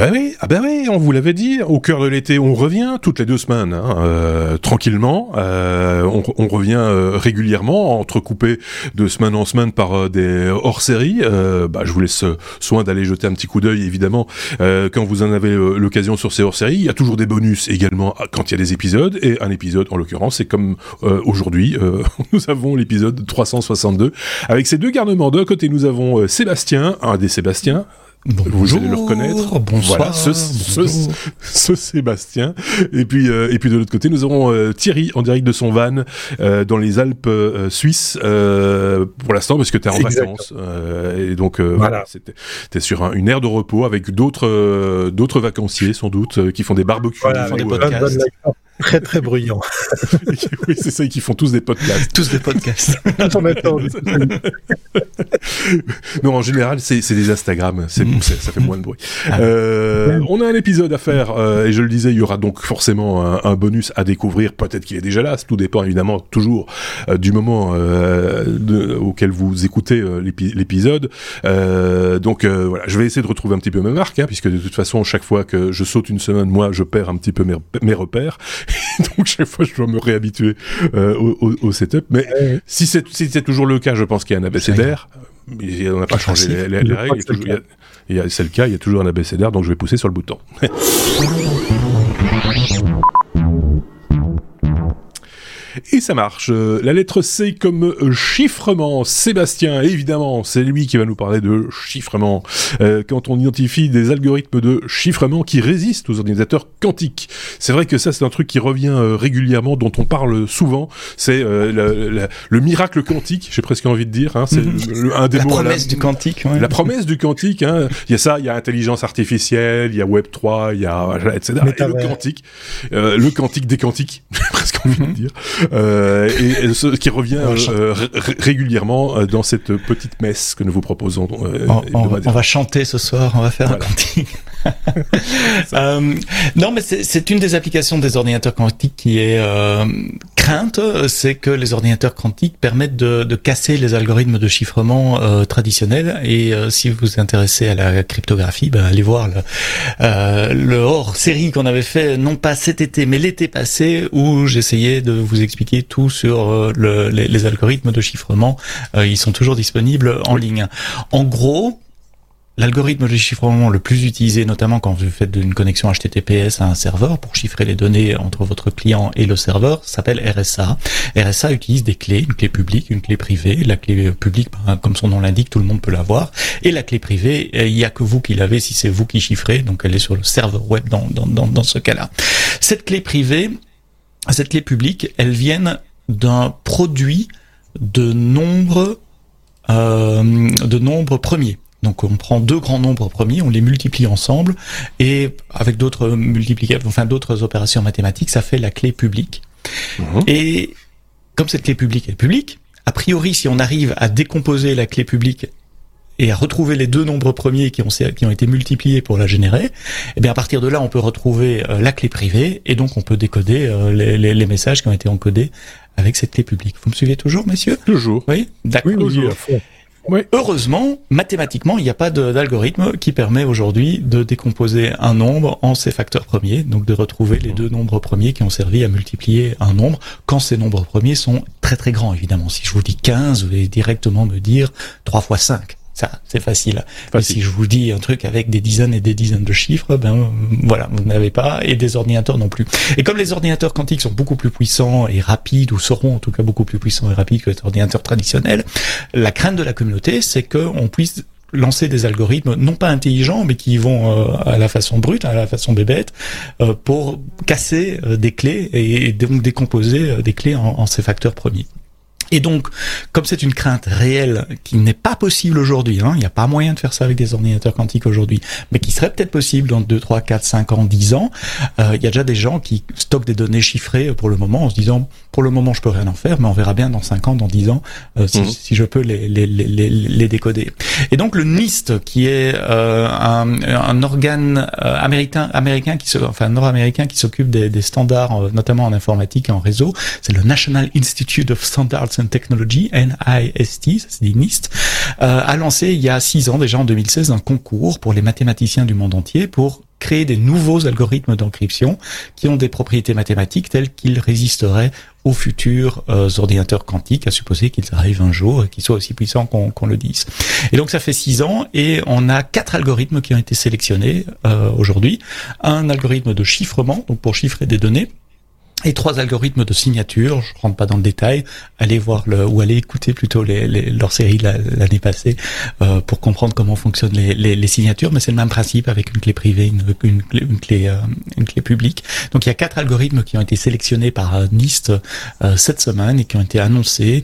bah oui, ah bah oui, on vous l'avait dit. Au cœur de l'été, on revient toutes les deux semaines, hein, euh, tranquillement. Euh, on, revient euh, régulièrement, entrecoupé de semaine en semaine par des hors-séries. Bah, je vous laisse soin d'aller jeter un petit coup d'œil, évidemment, quand vous en avez l'occasion sur ces hors-séries. Il y a toujours des bonus également quand il y a des épisodes. Et un épisode, en l'occurrence, c'est comme aujourd'hui, nous avons l'épisode 362 avec ces deux garnements. D'un côté, nous avons Sébastien, un des Sébastien, Bonjour, vous allez le reconnaître. Bonsoir. Voilà, ce, ce, ce, Sébastien. Et puis, euh, et puis de l'autre côté, nous avons euh, Thierry en direct de son van euh, dans les Alpes euh, suisses euh, pour l'instant parce que tu es en Exactement. vacances. et donc, voilà, c'était t'es sur un, une aire de repos avec d'autres d'autres vacanciers sans doute qui font des barbecues, Voilà, qui font des podcasts. Très très bruyant. oui, c'est ça, qui font tous des podcasts. Tous des podcasts. Tout en même temps, non, en général, c'est c'est des Instagram. C'est Mm. c'est- ça fait moins de bruit. Ah. Euh, on a un épisode à faire euh, et je le disais, il y aura donc forcément un, un bonus à découvrir. Peut-être qu'il est déjà là. Tout dépend évidemment toujours euh, du moment euh, de- auquel vous écoutez euh, l'épi- l'épisode. Euh, donc euh, voilà, je vais essayer de retrouver un petit peu mes marques, hein, puisque de toute façon, chaque fois que je saute une semaine, moi, je perds un petit peu mes, mes repères. donc chaque fois, je dois me réhabituer euh, au, au- au setup. Mais Ouais. si c'est si toujours le cas, je pense qu'il y a un abécédaire. Mais on n'a pas changé les, les- les Je règles. C'est le cas, il y a toujours un abécédaire, donc je vais pousser sur le bouton. Et ça marche. Euh, La lettre C comme euh, chiffrement. Sébastien, évidemment, c'est lui qui va nous parler de chiffrement. Euh, quand on identifie des algorithmes de chiffrement qui résistent aux ordinateurs quantiques. C'est vrai que ça, c'est un truc qui revient euh, régulièrement, dont on parle souvent. C'est euh, le, le- le miracle quantique, j'ai presque envie de dire. Hein, c'est le- un des La mots à promesse du quantique. ouais. la promesse du quantique, hein. il y a ça, il y a intelligence artificielle, il y a Web 3, il y a voilà, etc. Et le quantique, euh, le quantique des quantiques, j'ai presque envie de dire, euh, et, et ce qui revient euh, ré- ré- régulièrement euh, dans cette petite messe que nous vous proposons. Euh, On, on va- hebdomadaire. on va chanter ce soir, on va faire Voilà. un quantique. Euh, non, mais c'est c'est une des applications des ordinateurs quantiques qui est euh, crainte, c'est que les ordinateurs quantiques permettent de, de casser les algorithmes de chiffrement euh, traditionnels. Et euh, si vous vous intéressez à la cryptographie, ben, allez voir le, euh, le hors-série qu'on avait fait, non pas cet été, mais l'été passé, où j'essayais de vous expliquer tout sur euh, le- les, les algorithmes de chiffrement. Euh, ils sont toujours disponibles en ligne. En gros, L'algorithme de chiffrement le plus utilisé, notamment quand vous faites une connexion HTTPS à un serveur pour chiffrer les données entre votre client et le serveur, s'appelle RSA. RSA utilise des clés, une clé publique, une clé privée. La clé publique, ben, comme son nom l'indique, tout le monde peut l'avoir. Et la clé privée, euh, il n'y a que vous qui l'avez si c'est vous qui chiffrez, donc elle est sur le serveur web dans, dans, dans, dans ce cas-là. Cette clé privée, cette clé publique, elles viennent d'un produit de nombres, euh, de nombres premiers. Donc on prend deux grands nombres premiers, on les multiplie ensemble et avec d'autres multiplicateurs, enfin d'autres opérations mathématiques, ça fait la clé publique. Mhm. Et comme cette clé publique est publique, a priori, si on arrive à décomposer la clé publique et à retrouver les deux nombres premiers qui ont, qui ont été multipliés pour la générer, eh bien à partir de là, on peut retrouver euh, la clé privée et donc on peut décoder euh, les, les- les messages qui ont été encodés avec cette clé publique. Vous me suivez toujours, messieurs? Toujours. Oui, d'accord. Oui, oui, Heureusement, mathématiquement, il n'y a pas d'algorithme qui permet aujourd'hui de décomposer un nombre en ses facteurs premiers, donc de retrouver les deux nombres premiers qui ont servi à multiplier un nombre, quand ces nombres premiers sont très très grands, évidemment. Si je vous dis 15, vous allez directement me dire 3 fois 5. Ça, c'est facile. Si je vous dis un truc avec des dizaines et des dizaines de chiffres, ben voilà, vous n'avez pas, et des ordinateurs non plus. Et comme les ordinateurs quantiques sont beaucoup plus puissants et rapides, ou seront en tout cas beaucoup plus puissants et rapides que les ordinateurs traditionnels, la crainte de la communauté, c'est qu'on puisse lancer des algorithmes non pas intelligents mais qui vont euh, à la façon brute, à la façon bébête, euh, pour casser euh, des clés et, et donc décomposer des clés en, en ces facteurs premiers. Et donc, comme c'est une crainte réelle qui n'est pas possible aujourd'hui, hein, il n'y a pas moyen de faire ça avec des ordinateurs quantiques aujourd'hui, mais qui serait peut-être possible dans 2, 3, 4, 5 ans, 10 ans, euh, il y a déjà des gens qui stockent des données chiffrées pour le moment en se disant, pour le moment je peux rien en faire, mais on verra bien dans 5 ans, dans 10 ans, euh, si, Mhm. si je peux les, les, les, les, les décoder. Et donc le NIST, qui est euh, un, un organe euh, américain, américain qui se, enfin nord-américain qui s'occupe des, des standards, euh, notamment en informatique et en réseau, c'est le National Institute of Standards Technology, NIST, ça dit NIST, euh, a lancé il y a six ans déjà en 2016 un concours pour les mathématiciens du monde entier pour créer des nouveaux algorithmes d'encryption qui ont des propriétés mathématiques telles qu'ils résisteraient aux futurs euh, ordinateurs quantiques, à supposer qu'ils arrivent un jour et qu'ils soient aussi puissants qu'on le dise. Et donc ça fait six ans et on a quatre algorithmes qui ont été sélectionnés euh, aujourd'hui. Un algorithme de chiffrement, donc pour chiffrer des données, et trois algorithmes de signature. Je rentre pas dans le détail. Allez voir le ou allez écouter plutôt les, les, leur série l'année passée euh, pour comprendre comment fonctionnent les, les, les signatures. Mais c'est le même principe avec une clé privée, une, une clé, une clé, euh, publique. Donc il y a quatre algorithmes qui ont été sélectionnés par NIST euh, cette semaine et qui ont été annoncés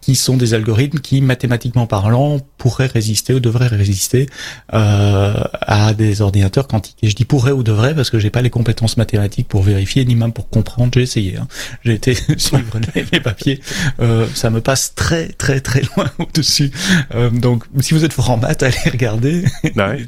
qui sont des algorithmes qui, mathématiquement parlant, pourraient résister ou devraient résister euh, à des ordinateurs quantiques. Et je dis pourrait ou devrait parce que j'ai pas les compétences mathématiques pour vérifier ni même pour comprendre. J'ai essayé. Hein. J'ai été suivre les, papiers. Euh, ça me passe très très très loin au-dessus. Euh, donc, si vous êtes fort en maths, allez regarder.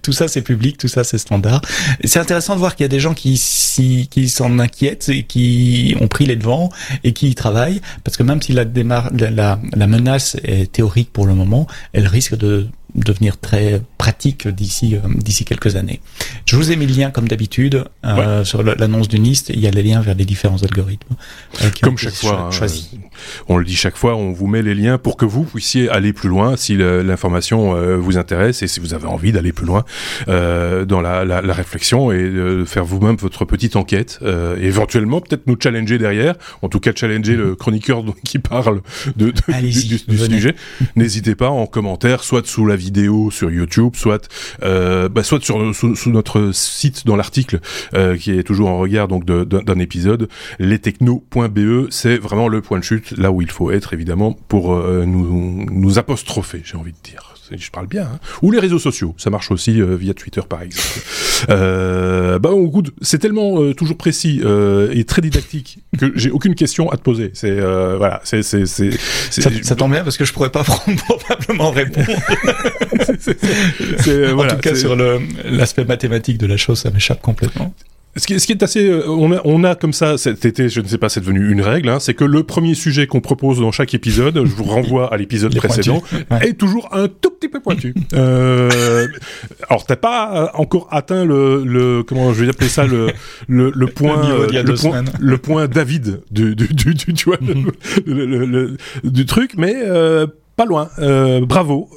tout ça c'est public, tout ça c'est standard. C'est intéressant de voir qu'il y a des gens qui si, qui s'en inquiètent et qui ont pris les devants et qui y travaillent parce que même si la démarre la, la menace est théorique pour le moment, elle risque de devenir très pratique d'ici euh, d'ici quelques années. Je vous ai mis le lien comme d'habitude euh, sur l'annonce du NIST. Il y a les liens vers les différents algorithmes. Euh, comme chaque fois, hein, on le dit chaque fois, on vous met les liens pour que vous puissiez aller plus loin si l'information vous intéresse et si vous avez envie d'aller plus loin dans la, la, la, réflexion et faire vous-même votre petite enquête. éventuellement, peut-être nous challenger derrière. En tout cas, challenger le chroniqueur qui parle de, du, du sujet. N'hésitez pas en commentaire, soit sous la vidéo sur YouTube, soit euh, bah, soit sur sous, notre site dans l'article euh, qui est toujours en regard donc d'un épisode, lestechno.be, c'est vraiment le point de chute là où il faut être évidemment pour euh, nous nous apostropher, j'ai envie de dire je parle bien, hein. ou les réseaux sociaux, ça marche aussi euh, via Twitter par exemple. euh, bah, c'est tellement euh, toujours précis euh, et très didactique que j'ai aucune question à te poser. C'est voilà, c'est c'est c'est ça, ça, tombe bien parce que je pourrais pas probablement répondre. c'est, en tout cas sur l'aspect mathématique de la chose, ça m'échappe complètement. Ce qui, ce qui, est assez, euh, on a, on a comme ça cet été, je ne sais pas, c'est devenu une règle, hein, c'est que le premier sujet qu'on propose dans chaque épisode, je vous renvoie à l'épisode précédent, est toujours un tout petit peu pointu. euh, alors t'as pas encore atteint le, le, comment je vais appeler ça, le, le, le point, le, le point, le point David du, du, du, du tu vois, le, du truc, mais euh, pas loin. Euh, bravo.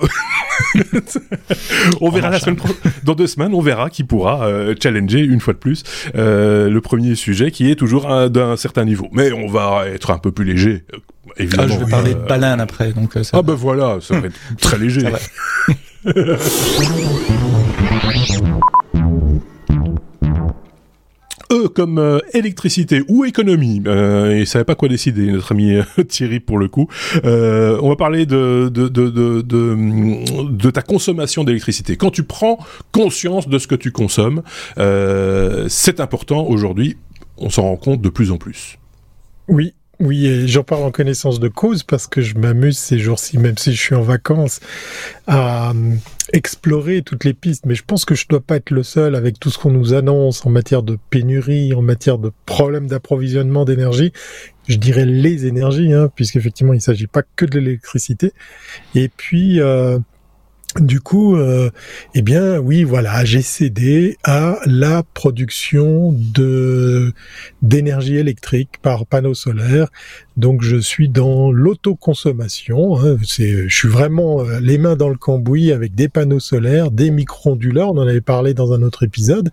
on verra la semaine dans deux semaines, on verra qui pourra euh, challenger une fois de plus euh, le premier sujet qui est toujours d'un certain niveau. Mais on va être un peu plus léger. Évidemment. Ah, je vais parler de baleine après, donc. Ça... Ah ben voilà, ça va être très léger. E comme euh, électricité ou économie. Euh, il savait pas quoi décider, notre ami euh, Thierry pour le coup. Euh, on va parler de de, de, de, de, ta consommation d'électricité. Quand tu prends conscience de ce que tu consommes, euh, c'est important aujourd'hui. On s'en rend compte de plus en plus. Oui, oui, et j'en parle en connaissance de cause parce que je m'amuse ces jours-ci, même si je suis en vacances, à euh, explorer toutes les pistes. Mais je pense que je dois pas être le seul avec tout ce qu'on nous annonce en matière de pénurie, en matière de problèmes d'approvisionnement d'énergie. Je dirais les énergies, hein, puisqu'effectivement il ne s'agit pas que de l'électricité. Et puis euh, du coup, euh, eh bien, oui, voilà, j'ai cédé à la production de d'énergie électrique par panneaux solaires. Donc, je suis dans l'autoconsommation. Hein, c'est, je suis vraiment euh, les mains dans le cambouis avec des panneaux solaires, des micro-onduleurs. On en avait parlé dans un autre épisode.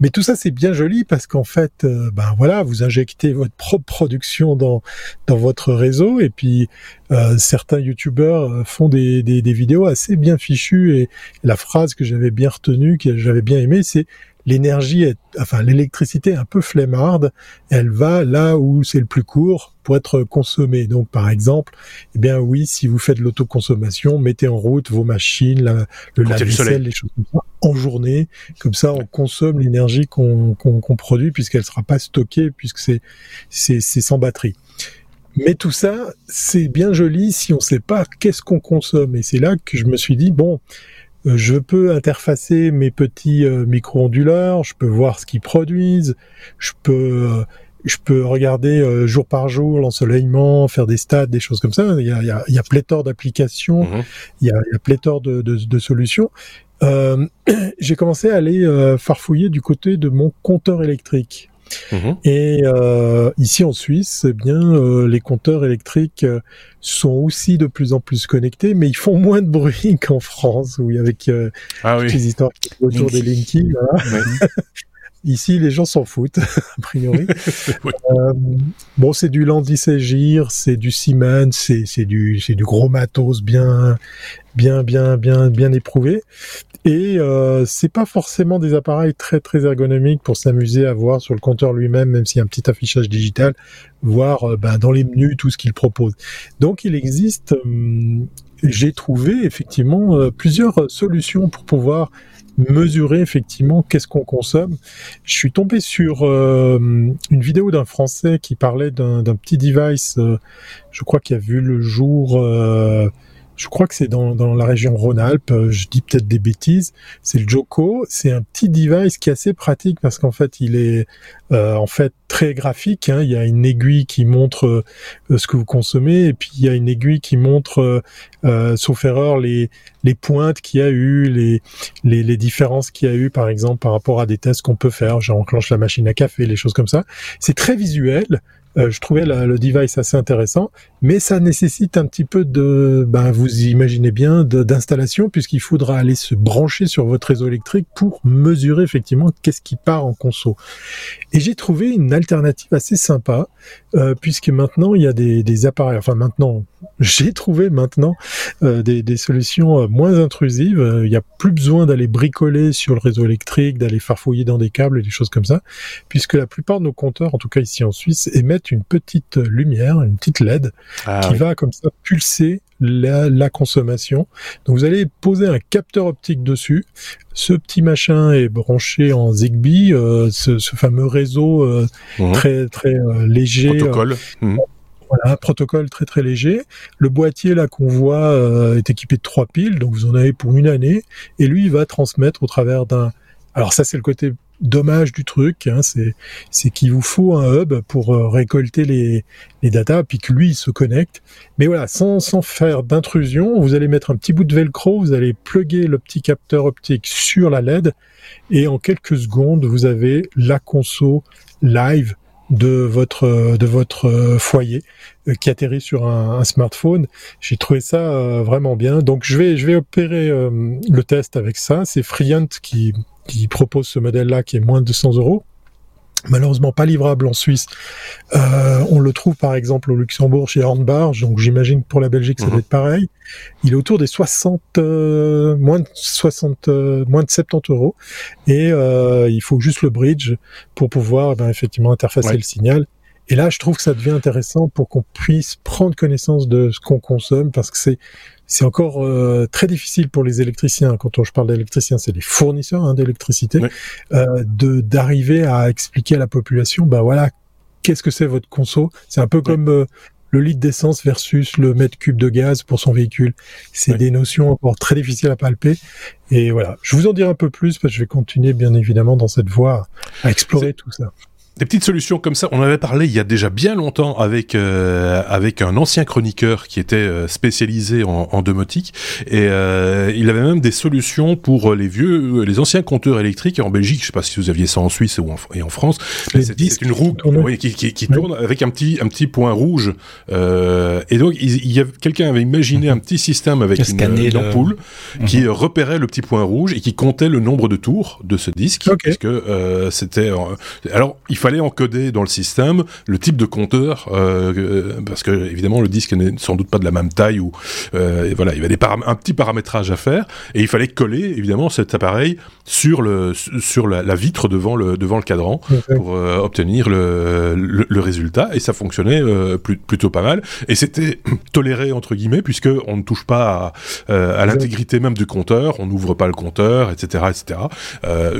Mais tout ça, c'est bien joli parce qu'en fait, euh, ben voilà, vous injectez votre propre production dans dans votre réseau et puis euh, certains youtubeurs font des, des, des vidéos assez bien fichu et la phrase que j'avais bien retenue, que j'avais bien aimée, c'est l'énergie est, enfin l'électricité est un peu flemmarde, elle va là où c'est le plus court pour être consommée. Donc par exemple, eh bien oui, si vous faites l'autoconsommation, mettez en route vos machines, la, le lave-vaisselle, les choses comme ça, en journée, comme ça on consomme l'énergie qu'on produit puisqu'elle sera pas stockée puisque c'est c'est sans batterie. Mais tout ça, c'est bien joli si on sait pas qu'est-ce qu'on consomme. Et c'est là que je me suis dit, bon, je peux interfacer mes petits euh, micro-onduleurs, je peux voir ce qu'ils produisent, je peux euh, je peux regarder jour par jour l'ensoleillement, faire des stats, des choses comme ça. Il y a, il y a, il y a pléthore d'applications, mmh il, y a, il y a pléthore de, de, de solutions. euh, j'ai commencé à aller euh, farfouiller du côté de mon compteur électrique. Mhm. Et euh, ici en Suisse, eh bien, euh, les compteurs électriques euh, sont aussi de plus en plus connectés, mais ils font moins de bruit qu'en France, où avec ah, oui. les histoires autour des Linky. Voilà. Ici, les gens s'en foutent, a priori. euh, bon, c'est du Landis-Agir, c'est du Siemens, c'est c'est du c'est du gros matos bien bien bien bien bien éprouvé. Et euh, c'est pas forcément des appareils très très ergonomiques pour s'amuser à voir sur le compteur lui-même, même s'il y a un petit affichage digital, voir euh, ben, dans les menus tout ce qu'il propose. Donc, il existe. Hum, j'ai trouvé effectivement euh, plusieurs solutions pour pouvoir mesurer effectivement qu'est-ce qu'on consomme. Je suis tombé sur euh, une vidéo d'un Français qui parlait d'un petit device, euh, je crois qu'il a vu le jour je crois que c'est dans, dans, la région Rhône-Alpes, euh, je dis peut-être des bêtises, c'est le Joko, c'est un petit device qui est assez pratique parce qu'en fait il est euh, en fait très graphique, hein. il y a une aiguille qui montre euh, ce que vous consommez et puis il y a une aiguille qui montre, euh, sauf erreur, les, les pointes qu'il y a eu, les, les, les différences qu'il y a eu par exemple par rapport à des tests qu'on peut faire, genre enclenche la machine à café, les choses comme ça. C'est très visuel, euh, je trouvais le device assez intéressant, mais ça nécessite un petit peu de, ben, vous imaginez bien, d'installation, puisqu'il faudra aller se brancher sur votre réseau électrique pour mesurer effectivement qu'est-ce qui part en conso. Et j'ai trouvé une alternative assez sympa, euh, puisque maintenant il y a des, appareils, enfin maintenant, j'ai trouvé maintenant euh, des, des, solutions moins intrusives. Il n'y a plus besoin d'aller bricoler sur le réseau électrique, d'aller farfouiller dans des câbles et des choses comme ça, puisque la plupart de nos compteurs, en tout cas ici en Suisse, émettent une petite lumière, une petite LED, ah qui va comme ça pulser la, consommation. Donc vous allez poser un capteur optique dessus. Ce petit machin est branché en Zigbee, euh, ce, fameux réseau euh, mhm. très très euh, léger. Protocole. Mhm. Voilà, un protocole très très léger. Le boîtier là qu'on voit est équipé de trois piles, donc vous en avez pour une année. Et lui, il va transmettre au travers d'un. Alors ça, c'est le côté dommage du truc, hein, c'est qu'il vous faut un hub pour euh, récolter les les datas, puis que lui il se connecte. Mais voilà, sans sans faire d'intrusion, vous allez mettre un petit bout de velcro, vous allez plugger le petit capteur optique sur la LED, et en quelques secondes vous avez la conso live de votre de votre euh, foyer euh, qui atterrit sur un, smartphone. J'ai trouvé ça vraiment bien. Donc je vais je vais opérer le test avec ça. C'est Friant qui qui propose ce modèle-là qui est moins de 100 euros. Malheureusement pas livrable en Suisse. Euh, on le trouve par exemple au Luxembourg chez Hornbar, donc j'imagine que pour la Belgique ça doit mhm. être pareil. Il est autour des 60, euh, moins de 60, euh, moins de 70 euros, et il faut juste le bridge pour pouvoir ben, effectivement interfacer le signal. Et là, je trouve que ça devient intéressant pour qu'on puisse prendre connaissance de ce qu'on consomme, parce que c'est c'est encore euh, très difficile pour les électriciens. Quand on, je parle d'électriciens, c'est les fournisseurs hein, d'électricité, euh, de d'arriver à expliquer à la population, bah voilà, qu'est-ce que c'est votre conso? C'est un peu comme euh, le litre d'essence versus le mètre cube de gaz pour son véhicule. C'est des notions encore très difficiles à palper. Et voilà, je vous en dirai un peu plus parce que je vais continuer bien évidemment dans cette voie à explorer tout ça des petites solutions comme ça. On en avait parlé il y a déjà bien longtemps avec euh, avec un ancien chroniqueur qui était euh, spécialisé en, en domotique et euh, il avait même des solutions pour les vieux, les anciens compteurs électriques en Belgique. Je sais pas si vous aviez ça en Suisse ou en, et en France. C'est une roue qui, qui, qui, tourne avec un petit un petit point rouge. et donc il, y a quelqu'un avait imaginé un petit système avec une, ampoule qui mhm. repérait le petit point rouge et qui comptait le nombre de tours de ce disque parce que c'était alors il fallait encoder dans le système le type de compteur euh, euh, parce que évidemment le disque n'est sans doute pas de la même taille ou euh, voilà il y avait des un petit paramétrage à faire et il fallait coller évidemment cet appareil sur le sur la, vitre devant le devant le cadran pour obtenir le, le, résultat et ça fonctionnait plutôt pas mal et c'était toléré entre guillemets puisque on ne touche pas à, à l'intégrité même du compteur on n'ouvre pas le compteur etc etc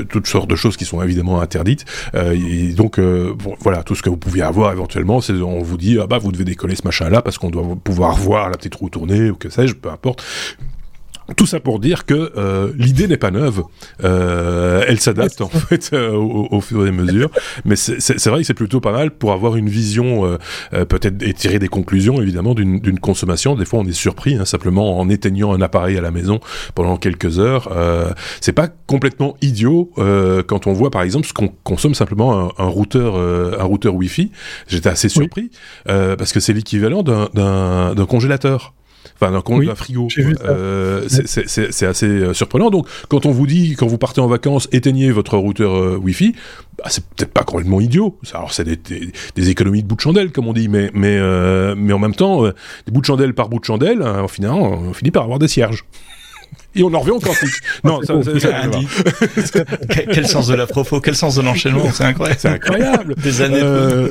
toutes sortes de choses qui sont évidemment interdites et donc donc euh, voilà, tout ce que vous pouviez avoir éventuellement, c'est on vous dit ah bah vous devez décoller ce machin là parce qu'on doit pouvoir voir la petite roue tourner ou que sais-je, peu importe. Tout ça pour dire que euh, l'idée n'est pas neuve. Euh, elle s'adapte en fait euh, au, au, fur et à mesure. Mais c'est vrai que c'est plutôt pas mal pour avoir une vision, euh, euh, peut-être et tirer des conclusions évidemment d'une consommation. Des fois, on est surpris hein, simplement en éteignant un appareil à la maison pendant quelques heures. c'est pas complètement idiot quand on voit par exemple ce qu'on consomme simplement un, un routeur, un routeur Wi-Fi. J'étais assez surpris parce que c'est l'équivalent d'un congélateur enfin d'un frigo. Euh, c'est assez euh, surprenant. Donc, quand on vous dit, quand vous partez en vacances, éteignez votre routeur euh, Wi-Fi, bah, c'est peut-être pas complètement idiot. Alors, c'est des, des, économies de bout de chandelle, comme on dit, mais, mais, mais en même temps, des bouts de chandelle par bout de chandelle, hein, finalement, on finit par avoir des cierges et on en revient au quantique. non, ça, ça, quel sens de la propos, quel sens de l'enchaînement, c'est incroyable. C'est incroyable. Des années. Euh...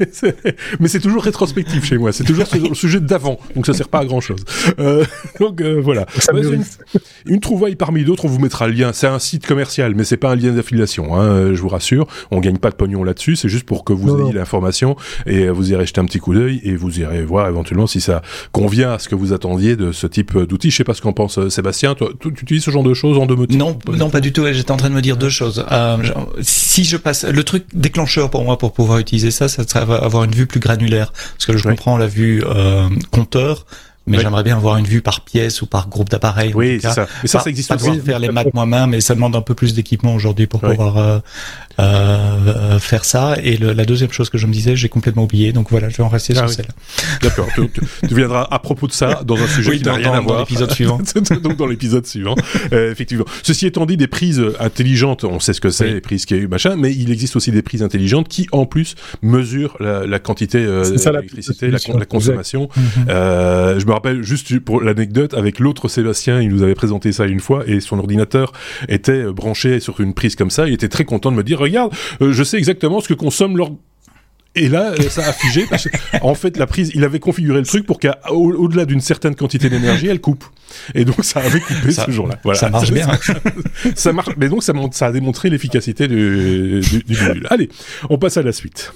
Mais c'est toujours rétrospectif chez moi. C'est toujours sur le sujet d'avant, donc ça sert pas à grand chose. Euh, donc euh, voilà. Une, une, trouvaille parmi d'autres, on vous mettra le lien. C'est un site commercial, mais c'est pas un lien d'affiliation. Hein, je vous rassure. On gagne pas de pognon là-dessus. C'est juste pour que vous ayez l'information et vous irez jeter un petit coup d'œil et vous irez voir éventuellement si ça convient à ce que vous attendiez de ce type d'outil. Je sais pas ce qu'en pense Sébastien Sébastien, toi, tu utilises ce genre de choses en domotique Non, non, pas du tout. J'étais en train de me dire deux choses. Euh, si je passe, le truc déclencheur pour moi pour pouvoir utiliser ça, ça serait avoir une vue plus granulaire, parce que je comprends la vue euh, compteur mais j'aimerais bien avoir une vue par pièce ou par groupe d'appareils. Oui, c'est ça. Mais ça, ça existe pas aussi. faire les maths moi-même, mais ça demande un peu plus d'équipement aujourd'hui pour pouvoir euh, euh, faire ça. Et le, la deuxième chose que je me disais, j'ai complètement oublié. Donc voilà, je vais en rester ah sur celle-là. D'accord. Tu, tu, viendras à propos de ça dans un sujet qui n'a rien à voir. Dans l'épisode suivant. donc dans l'épisode suivant, euh, effectivement. Ceci étant dit, des prises intelligentes, on sait ce que c'est, les prises qui machin, mais il existe aussi des prises intelligentes qui, en plus, mesurent la, la quantité euh, d'électricité, la, la, consommation. Mm -hmm. je me rappelle juste pour l'anecdote avec l'autre Sébastien, il nous avait présenté ça une fois et son ordinateur était branché sur une prise comme ça. Il était très content de me dire regarde, euh, je sais exactement ce que consomme leur et là, euh, ça a figé. Parce en fait, la prise, il avait configuré le truc pour qu'au-delà d'une certaine quantité d'énergie, elle coupe. Et donc, ça avait coupé ce jour-là. Voilà. Ça marche bien. ça marche. Mais donc, ça, ça a démontré l'efficacité du, du, du Allez, on passe à la suite.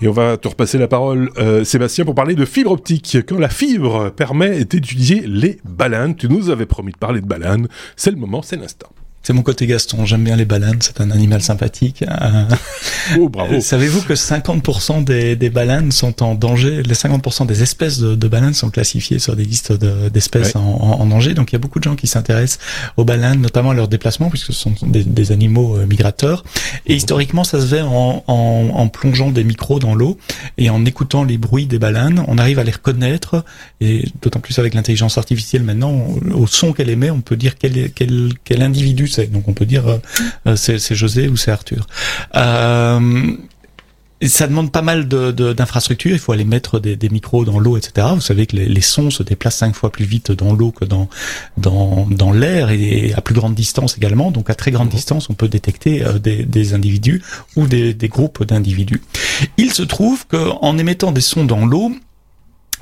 Et on va te repasser la parole, euh, Sébastien, pour parler de fibre optique. Quand la fibre permet d'étudier les baleines, tu nous avais promis de parler de baleines, c'est le moment, c'est l'instant. C'est mon côté Gaston. J'aime bien les baleines. C'est un animal sympathique. oh, bravo. Savez-vous que 50% des, des, baleines sont en danger? Les 50% des espèces de, de, baleines sont classifiées sur des listes d'espèces en, en, danger. Donc il y a beaucoup de gens qui s'intéressent aux baleines, notamment à leurs déplacements, puisque ce sont des, des animaux euh, migrateurs. Et historiquement, ça se fait en, en plongeant des micros dans l'eau et en écoutant les bruits des baleines. On arrive à les reconnaître. Et d'autant plus avec l'intelligence artificielle maintenant, au son qu'elle émet, on peut dire quel, quel, quel individu donc on peut dire euh, euh, c'est José ou c'est Arthur. Euh, ça demande pas mal d'infrastructures. De, il faut aller mettre des, des micros dans l'eau, etc. Vous savez que les, les, sons se déplacent cinq fois plus vite dans l'eau que dans dans, dans l'air et à plus grande distance également. Donc à très grande mmh. distance, on peut détecter des, des, individus ou des, des groupes d'individus. Il se trouve qu'en émettant des sons dans l'eau,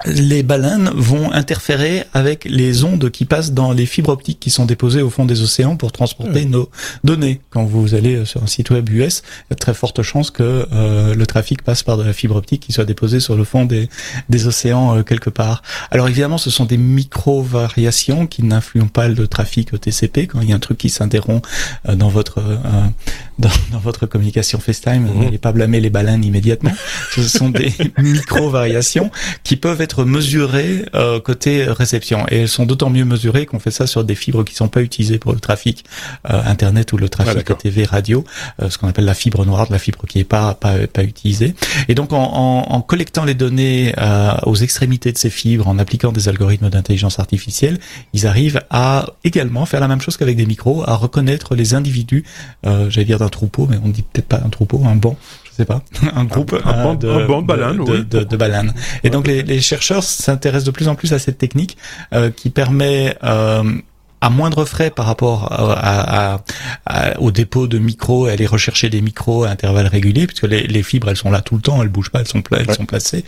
les baleines vont interférer avec les ondes qui passent dans les fibres optiques qui sont déposées au fond des océans pour transporter nos données. Quand vous allez sur un site web US, il y a très forte chance que euh, le trafic passe par de la fibre optique qui soit déposée sur le fond des, des océans euh, quelque part. Alors évidemment, ce sont des micro-variations qui n'influent pas le trafic TCP. Quand il y a un truc qui s'interrompt euh, dans votre dans, dans, votre communication FaceTime, mmh. n'allez pas blâmer les baleines immédiatement. Ce sont des micro-variations qui peuvent être mesurées euh, côté réception. Et elles sont d'autant mieux mesurées qu'on fait ça sur des fibres qui sont pas utilisées pour le trafic euh, Internet ou le trafic ah, TV, radio, euh, ce qu'on appelle la fibre noire, de la fibre qui est pas, pas, pas utilisée. Et donc en, en, en collectant les données euh, aux extrémités de ces fibres, en appliquant des algorithmes d'intelligence artificielle, ils arrivent à également faire la même chose qu'avec des micros, à reconnaître les individus, euh, j'allais dire un troupeau, mais on dit peut-être pas un troupeau, un banc, je sais pas, un groupe un, de, de, baleines, de, de, de, baleines. Et donc les, les chercheurs s'intéressent de plus en plus à cette technique euh, qui permet euh, à moindre frais par rapport à, à, au dépôt de micros, aller rechercher des micros à intervalles réguliers, puisque les, les, fibres elles sont là tout le temps, elles bougent pas, elles sont elles sont placées,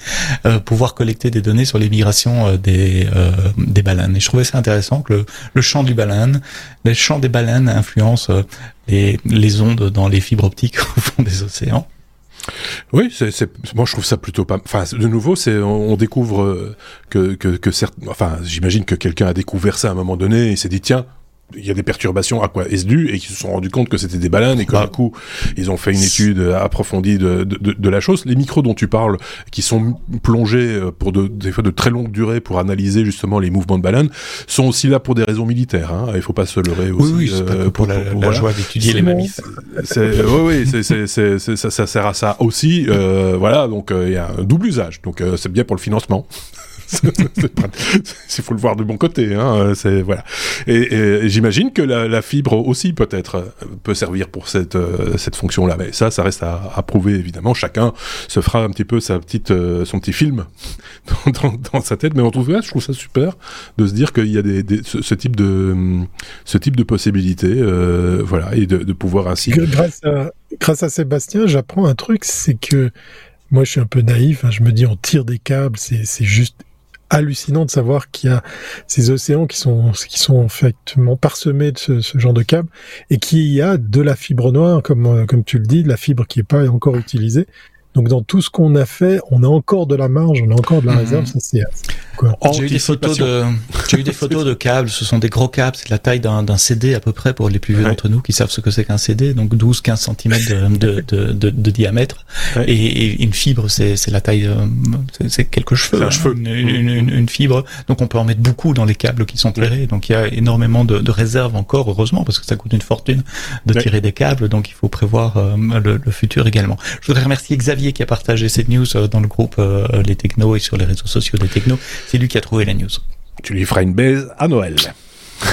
euh, pouvoir collecter des données sur les migrations euh, des euh, des baleines. Et je trouvais ça intéressant que le, le chant du baleine, le chant des baleines influence les, les ondes dans les fibres optiques au fond des océans. Oui, c'est, moi je trouve ça plutôt pas. Enfin, de nouveau, c'est on, découvre que que, que certes, enfin, j'imagine que quelqu'un a découvert ça à un moment donné et s'est dit tiens, il y a des perturbations à quoi est-ce dû et qu'ils se sont rendus compte que c'était des baleines et que bah. du coup ils ont fait une étude approfondie de, de, de, la chose. Les micros dont tu parles, qui sont plongés euh, pour de, des fois de très longues durées pour analyser justement les mouvements de baleines, sont aussi là pour des raisons militaires. Hein. Il faut pas se leurrer aussi. Oui, oui, euh, pour, la, joie d'étudier les mammifères. Oui, oui, c'est, ça, ça sert à ça aussi. Euh, voilà, donc euh, il y a un double usage. Donc c'est bien pour le financement. Il faut le voir de bon côté. Hein, c'est voilà. Et, j'imagine que la, fibre aussi peut-être peut servir pour cette euh, cette fonction-là. Mais ça, ça reste à, prouver évidemment. Chacun se fera un petit peu sa petite euh, son petit film dans, sa tête. Mais en tout cas, je trouve ça super de se dire qu'il y a des, ce, type de ce type de possibilités, euh, voilà, et de, pouvoir ainsi. Grâce à grâce à Sébastien, j'apprends un truc, c'est que moi, je suis un peu naïf. Hein, je me dis, on tire des câbles, c'est juste hallucinant de savoir qu'il y a ces océans qui sont qui sont effectivement parsemés de ce, ce genre de câbles et qu'il y a de la fibre noire comme euh, comme tu le dis de la fibre qui est pas encore utilisée donc dans tout ce qu'on a fait, on a encore de la marge, on a encore de la mhm. réserve. Ça c'est. J'ai eu des photos de, j'ai eu des photos de câbles. Ce sont des gros câbles, c'est la taille d'un CD à peu près pour les plus vieux d'entre nous qui savent ce que c'est qu'un CD. Donc 12-15 cm de, de, de, de diamètre et, et, une fibre, c'est la taille, euh, c'est quelques cheveux, un cheveu. Une, une, une, fibre. Donc on peut en mettre beaucoup dans les câbles qui sont tirés. Donc il y a énormément de, de réserves encore, heureusement, parce que ça coûte une fortune de tirer des câbles. Donc il faut prévoir euh, le, le futur également. Je voudrais remercier Xavier qui a partagé cette news euh, dans le groupe euh, Les Technos et sur les réseaux sociaux des Technos. C'est lui qui a trouvé la news. Tu lui feras une baise à Noël.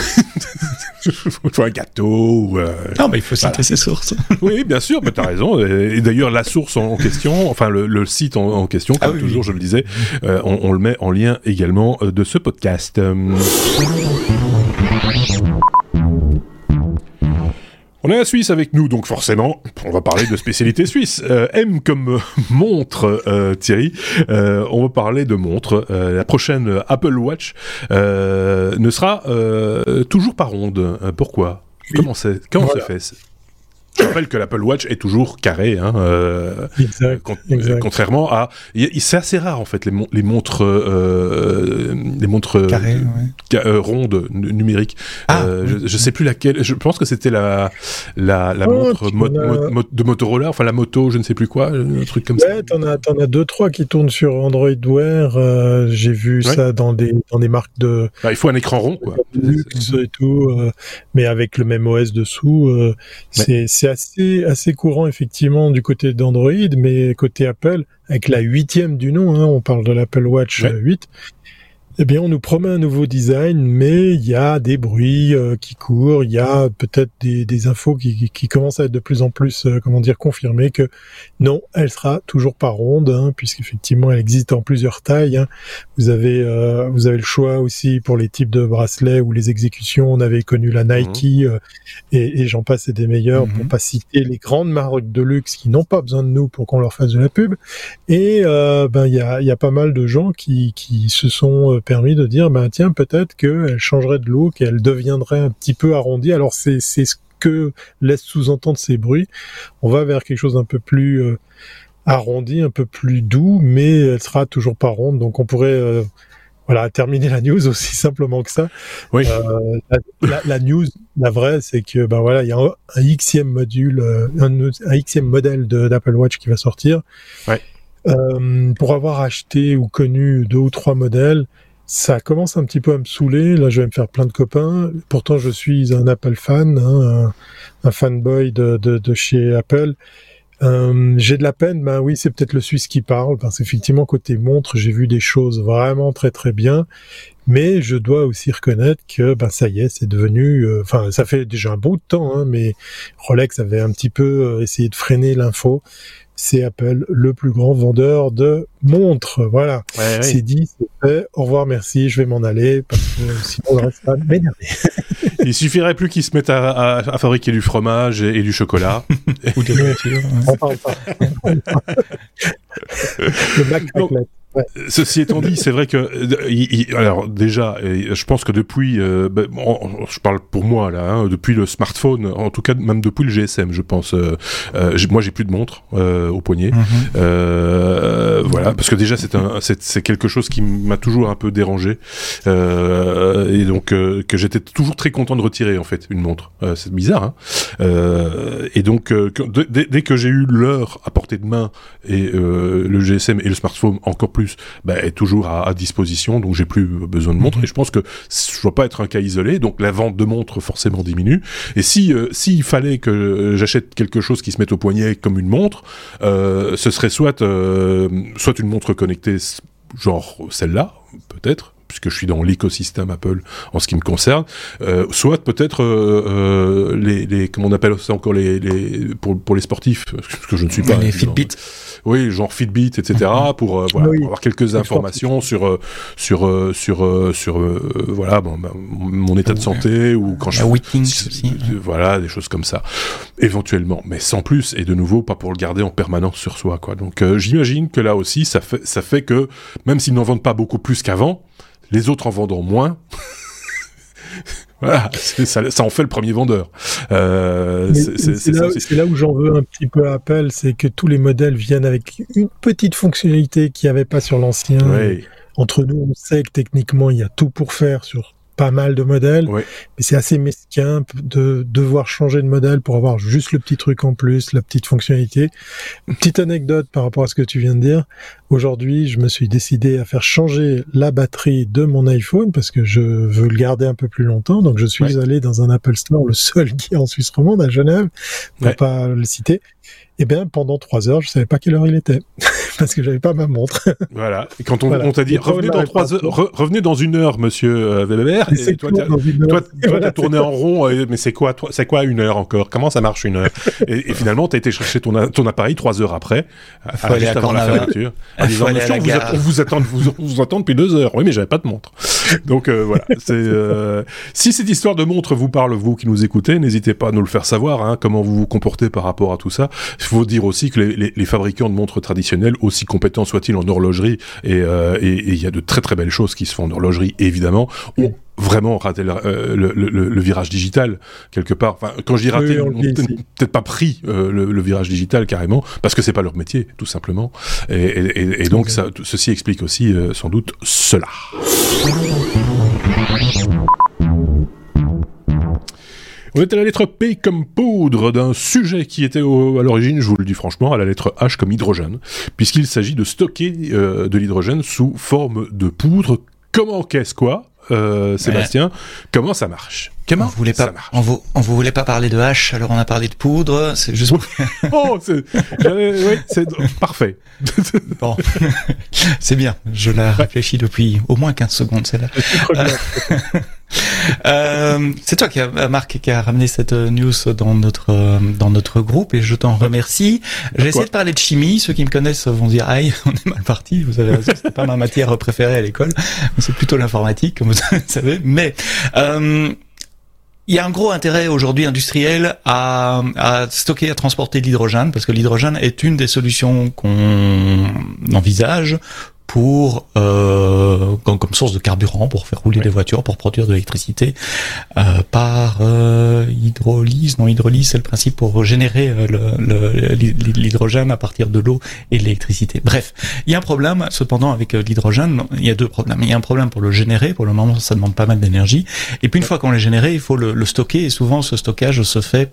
ou un gâteau. Euh, non, mais il faut citer ses sources. oui, bien sûr, mais as raison. Et, d'ailleurs, la source en question, enfin le, site en, question, comme ah toujours, je le disais, on, on, le met en lien également de ce podcast. On est à Suisse avec nous, donc forcément, on va parler de spécialité suisse. Euh, M comme montre, euh, Thierry. Euh, on va parler de montre. la prochaine Apple Watch ne sera toujours pas ronde. Pourquoi? Comment c'est Comment c'est fait je rappelle que l'Apple Watch est toujours carré, hein, euh, contrairement à. C'est assez rare en fait les, les montres, euh, les montres euh, rondes numériques. Ah, je, je, sais plus laquelle. Je pense que c'était la la, la oh, montre de Motorola, enfin la moto, je ne sais plus quoi, un truc comme ouais, ça. T'en as t'en as deux trois qui tournent sur Android Wear. J'ai vu ça dans des dans des marques de. Bah, il faut un écran rond, quoi. Luxe et tout, mais avec le même OS dessous. c'est c'est assez, assez courant effectivement du côté d'Android, mais côté Apple, avec la huitième du nom, hein, on parle de l'Apple Watch 8, eh bien, on nous promet un nouveau design, mais il y a des bruits euh, qui courent, il y a peut-être des, des, infos qui, qui, commencent à être de plus en plus, euh, comment dire, confirmées que non, elle sera toujours pas ronde, hein, puisqu'effectivement, elle existe en plusieurs tailles. Hein. Vous avez, euh, vous avez le choix aussi pour les types de bracelets ou les exécutions. On avait connu la Nike mhm. et, et j'en passe et des meilleurs, pour mhm. pas citer les grandes marques de luxe qui n'ont pas besoin de nous pour qu'on leur fasse de la pub. Et ben, il y a, y a pas mal de gens qui, qui se sont permis de dire, ben tiens, peut-être qu'elle changerait de look et elle deviendrait un petit peu arrondie. Alors c'est ce que laisse sous-entendre ces bruits. On va vers quelque chose d'un peu plus euh, arrondi, un peu plus doux, mais elle sera toujours pas ronde. Donc on pourrait euh, voilà terminer la news aussi simplement que ça. Oui. Euh, la, la, news, la vraie, c'est que ben voilà, il y a un, un xème module, un, un xème modèle d'Apple Watch qui va sortir. Ouais. pour avoir acheté ou connu deux ou trois modèles, ça commence un petit peu à me saouler. Là, je vais me faire plein de copains. Pourtant, je suis un Apple fan, hein, un, fanboy de, chez Apple. Euh, j'ai de la peine, ben oui, c'est peut-être le Suisse qui parle, parce qu'effectivement, côté montre, j'ai vu des choses vraiment très très bien, mais je dois aussi reconnaître que ben ça y est, c'est devenu, euh, enfin ça fait déjà un bout de temps, hein, mais Rolex avait un petit peu euh, essayé de freiner l'info c'est Apple, le plus grand vendeur de montres. Voilà. c'est dit, c'est fait. Au revoir, merci. Je vais m'en aller parce que sinon, je reste pas m'énerver. Il suffirait plus qu'ils se mettent à, fabriquer du fromage et, du chocolat. Ou des voitures. On parle pas. le Mac Ceci étant dit, c'est vrai que euh, alors déjà, je pense que depuis, euh, ben, je parle pour moi là, hein, depuis le smartphone, en tout cas même depuis le GSM, je pense. Euh, moi, j'ai plus de montre au poignet, mhm. voilà, parce que déjà c'est un, c'est quelque chose qui m'a toujours un peu dérangé et donc que j'étais toujours très content de retirer en fait une montre. c'est bizarre, hein et donc dès, que j'ai eu l'heure à portée de main et le GSM et le smartphone encore plus bah, est toujours à, disposition, donc j'ai plus besoin de montre. Mhm. Et je pense que je dois pas être un cas isolé, donc la vente de montres forcément diminue. Et si euh, s'il fallait que j'achète quelque chose qui se mette au poignet comme une montre, euh, ce serait soit euh, soit une montre connectée, genre celle-là, peut-être, puisque je suis dans l'écosystème Apple en ce qui me concerne, euh, soit peut-être euh, euh, les, les, comment on appelle ça encore les, les pour, pour les sportifs, parce que je ne suis pas les Fitbit. Oui, genre Fitbit, etc. Pour, euh, voilà, pour avoir quelques informations sur euh, sur euh, sur sur voilà bon, bah, mon état de santé ou quand je aussi, voilà des choses comme ça éventuellement, mais sans plus et de nouveau pas pour le garder en permanence sur soi quoi. Donc j'imagine que là aussi ça fait ça fait que même s'ils n'en vendent pas beaucoup plus qu'avant les autres en vendant moins. voilà, ça, ça, en fait le premier vendeur. Euh, c'est là, là, où j'en veux un petit peu à Apple, c'est que tous les modèles viennent avec une petite fonctionnalité qu'il n'y avait pas sur l'ancien. Entre nous, on sait que techniquement, il y a tout pour faire sur pas mal de modèles, mais c'est assez mesquin de devoir changer de modèle pour avoir juste le petit truc en plus, la petite fonctionnalité. Petite anecdote par rapport à ce que tu viens de dire. Aujourd'hui, je me suis décidé à faire changer la batterie de mon iPhone parce que je veux le garder un peu plus longtemps. Donc, je suis allé dans un Apple Store, le seul qui est en Suisse romande, à Genève, pour pas le citer. Eh bien, pendant trois heures, je savais pas quelle heure il était parce que j'avais pas ma montre. voilà. Et quand on, t'a dit revenez dans trois heures, revenez dans une heure, Monsieur euh, Weber, et, toi, toi, t'as tourné en rond. mais c'est quoi, toi, c'est quoi une heure encore? Comment ça marche une heure? Et, et, finalement, t'as été chercher ton, ton appareil trois heures après, à, juste avant la fermeture, en disant Monsieur, on vous, attend, vous, vous attend depuis deux heures. Oui, mais j'avais pas de montre. Donc euh, voilà. Euh, si cette histoire de montre vous parle, vous qui nous écoutez, n'hésitez pas à nous le faire savoir. Hein, comment vous vous comportez par rapport à tout ça. Il faut dire aussi que les, les, fabricants de montres traditionnelles, aussi compétents soient-ils en horlogerie, euh, et il y a de très très belles choses qui se font en horlogerie, évidemment, ont vraiment raté le, euh, le, le, virage digital quelque part. Enfin, quand je dis raté, peut-être pas pris euh, le, virage digital carrément, parce que c'est pas leur métier, tout simplement. Et, et, et donc ça, ceci explique aussi sans doute cela. On est à la lettre P comme poudre d'un sujet qui était à l'origine, je vous le dis franchement, à la lettre H comme hydrogène, puisqu'il s'agit de stocker euh, de l'hydrogène sous forme de poudre. Comment qu'est-ce quoi? Euh, Sébastien, comment ça marche? Comment on voulait pas, on vous, on vous voulait pas parler de hache, alors on a parlé de poudre. C'est juste. oh, c'est, oui, parfait. bon, c'est bien. Je la réfléchis depuis au moins 15 secondes, celle-là. euh, c'est toi qui a Marc qui a ramené cette news dans notre dans notre groupe et je t'en remercie. J'ai essayé de parler de chimie. Ceux qui me connaissent vont dire aïe, on est mal parti. Vous avez raison, c'est pas ma matière préférée à l'école. C'est plutôt l'informatique, comme vous savez. Mais euh, il y a un gros intérêt aujourd'hui industriel à, stocker, à transporter de l'hydrogène, parce que l'hydrogène est une des solutions qu'on envisage pour euh, comme, source de carburant pour faire rouler des voitures, pour produire de l'électricité euh, par euh, hydrolyse. Non, hydrolyse, c'est le principe pour générer euh, l'hydrogène à partir de l'eau et de l'électricité. Bref, il y a un problème cependant avec euh, l'hydrogène. Il y a deux problèmes. Il y a un problème pour le générer. Pour le moment, ça demande pas mal d'énergie. Et puis une fois qu'on l'a généré, il faut le, le stocker. Et souvent, ce stockage se fait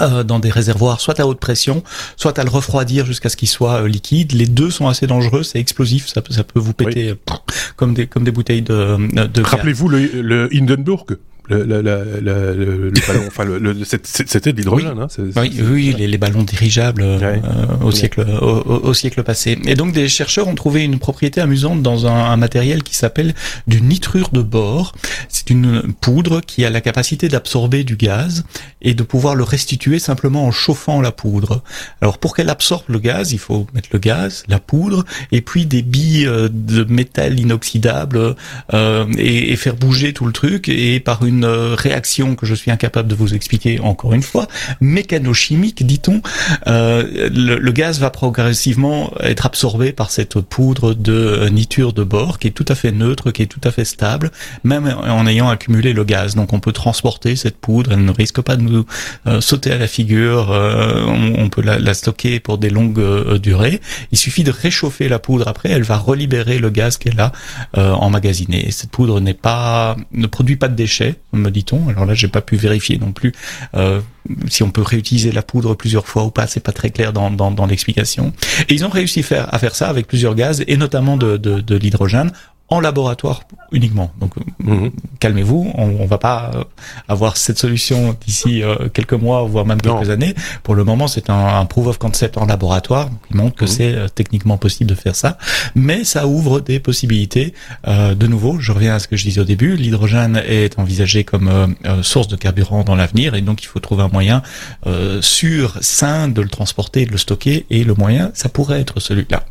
euh, dans des réservoirs. Soit à haute pression, soit à le refroidir jusqu'à ce qu'il soit euh, liquide. Les deux sont assez dangereux, c'est explosif, ça peut, ça peut vous péter euh, comme des comme des bouteilles de. de Rappelez-vous le, le Hindenburg le, le, le, le ballon, enfin, c'était de l'hydrogène. Hein, oui, oui, Les, les, ballons dirigeables euh, au siècle au, au, siècle passé. Et donc des chercheurs ont trouvé une propriété amusante dans un, un matériel qui s'appelle du nitrure de bore. C'est une poudre qui a la capacité d'absorber du gaz et de pouvoir le restituer simplement en chauffant la poudre. Alors pour qu'elle absorbe le gaz, il faut mettre le gaz, la poudre et puis des billes euh, de métal inoxydable euh, et, et faire bouger tout le truc et par une une réaction que je suis incapable de vous expliquer encore une fois, mécanochimique, dit-on, euh, le, gaz va progressivement être absorbé par cette poudre de niture de bord qui est tout à fait neutre, qui est tout à fait stable, même en ayant accumulé le gaz. Donc on peut transporter cette poudre, elle ne risque pas de nous euh, sauter à la figure, euh, on, peut la, stocker pour des longues durées. Il suffit de réchauffer la poudre après, elle va relibérer le gaz qu'elle a emmagasiné. Cette poudre n'est pas, ne produit pas de déchets, me dit-on. Alors là, j'ai pas pu vérifier non plus euh, si on peut réutiliser la poudre plusieurs fois ou pas. C'est pas très clair dans, dans, l'explication. Et ils ont réussi faire, à faire ça avec plusieurs gaz et notamment de, de l'hydrogène en laboratoire uniquement. Donc mhm. calmez-vous, on, on va pas euh, avoir cette solution d'ici euh, quelques mois, voire même quelques années. Pour le moment, c'est un, un, proof of concept en laboratoire qui montre que mhm. c'est euh, techniquement possible de faire ça, mais ça ouvre des possibilités. de nouveau, je reviens à ce que je disais au début, l'hydrogène est envisagé comme source de carburant dans l'avenir, et donc il faut trouver un moyen sûr, sain de le transporter, de le stocker, et le moyen, ça pourrait être celui-là.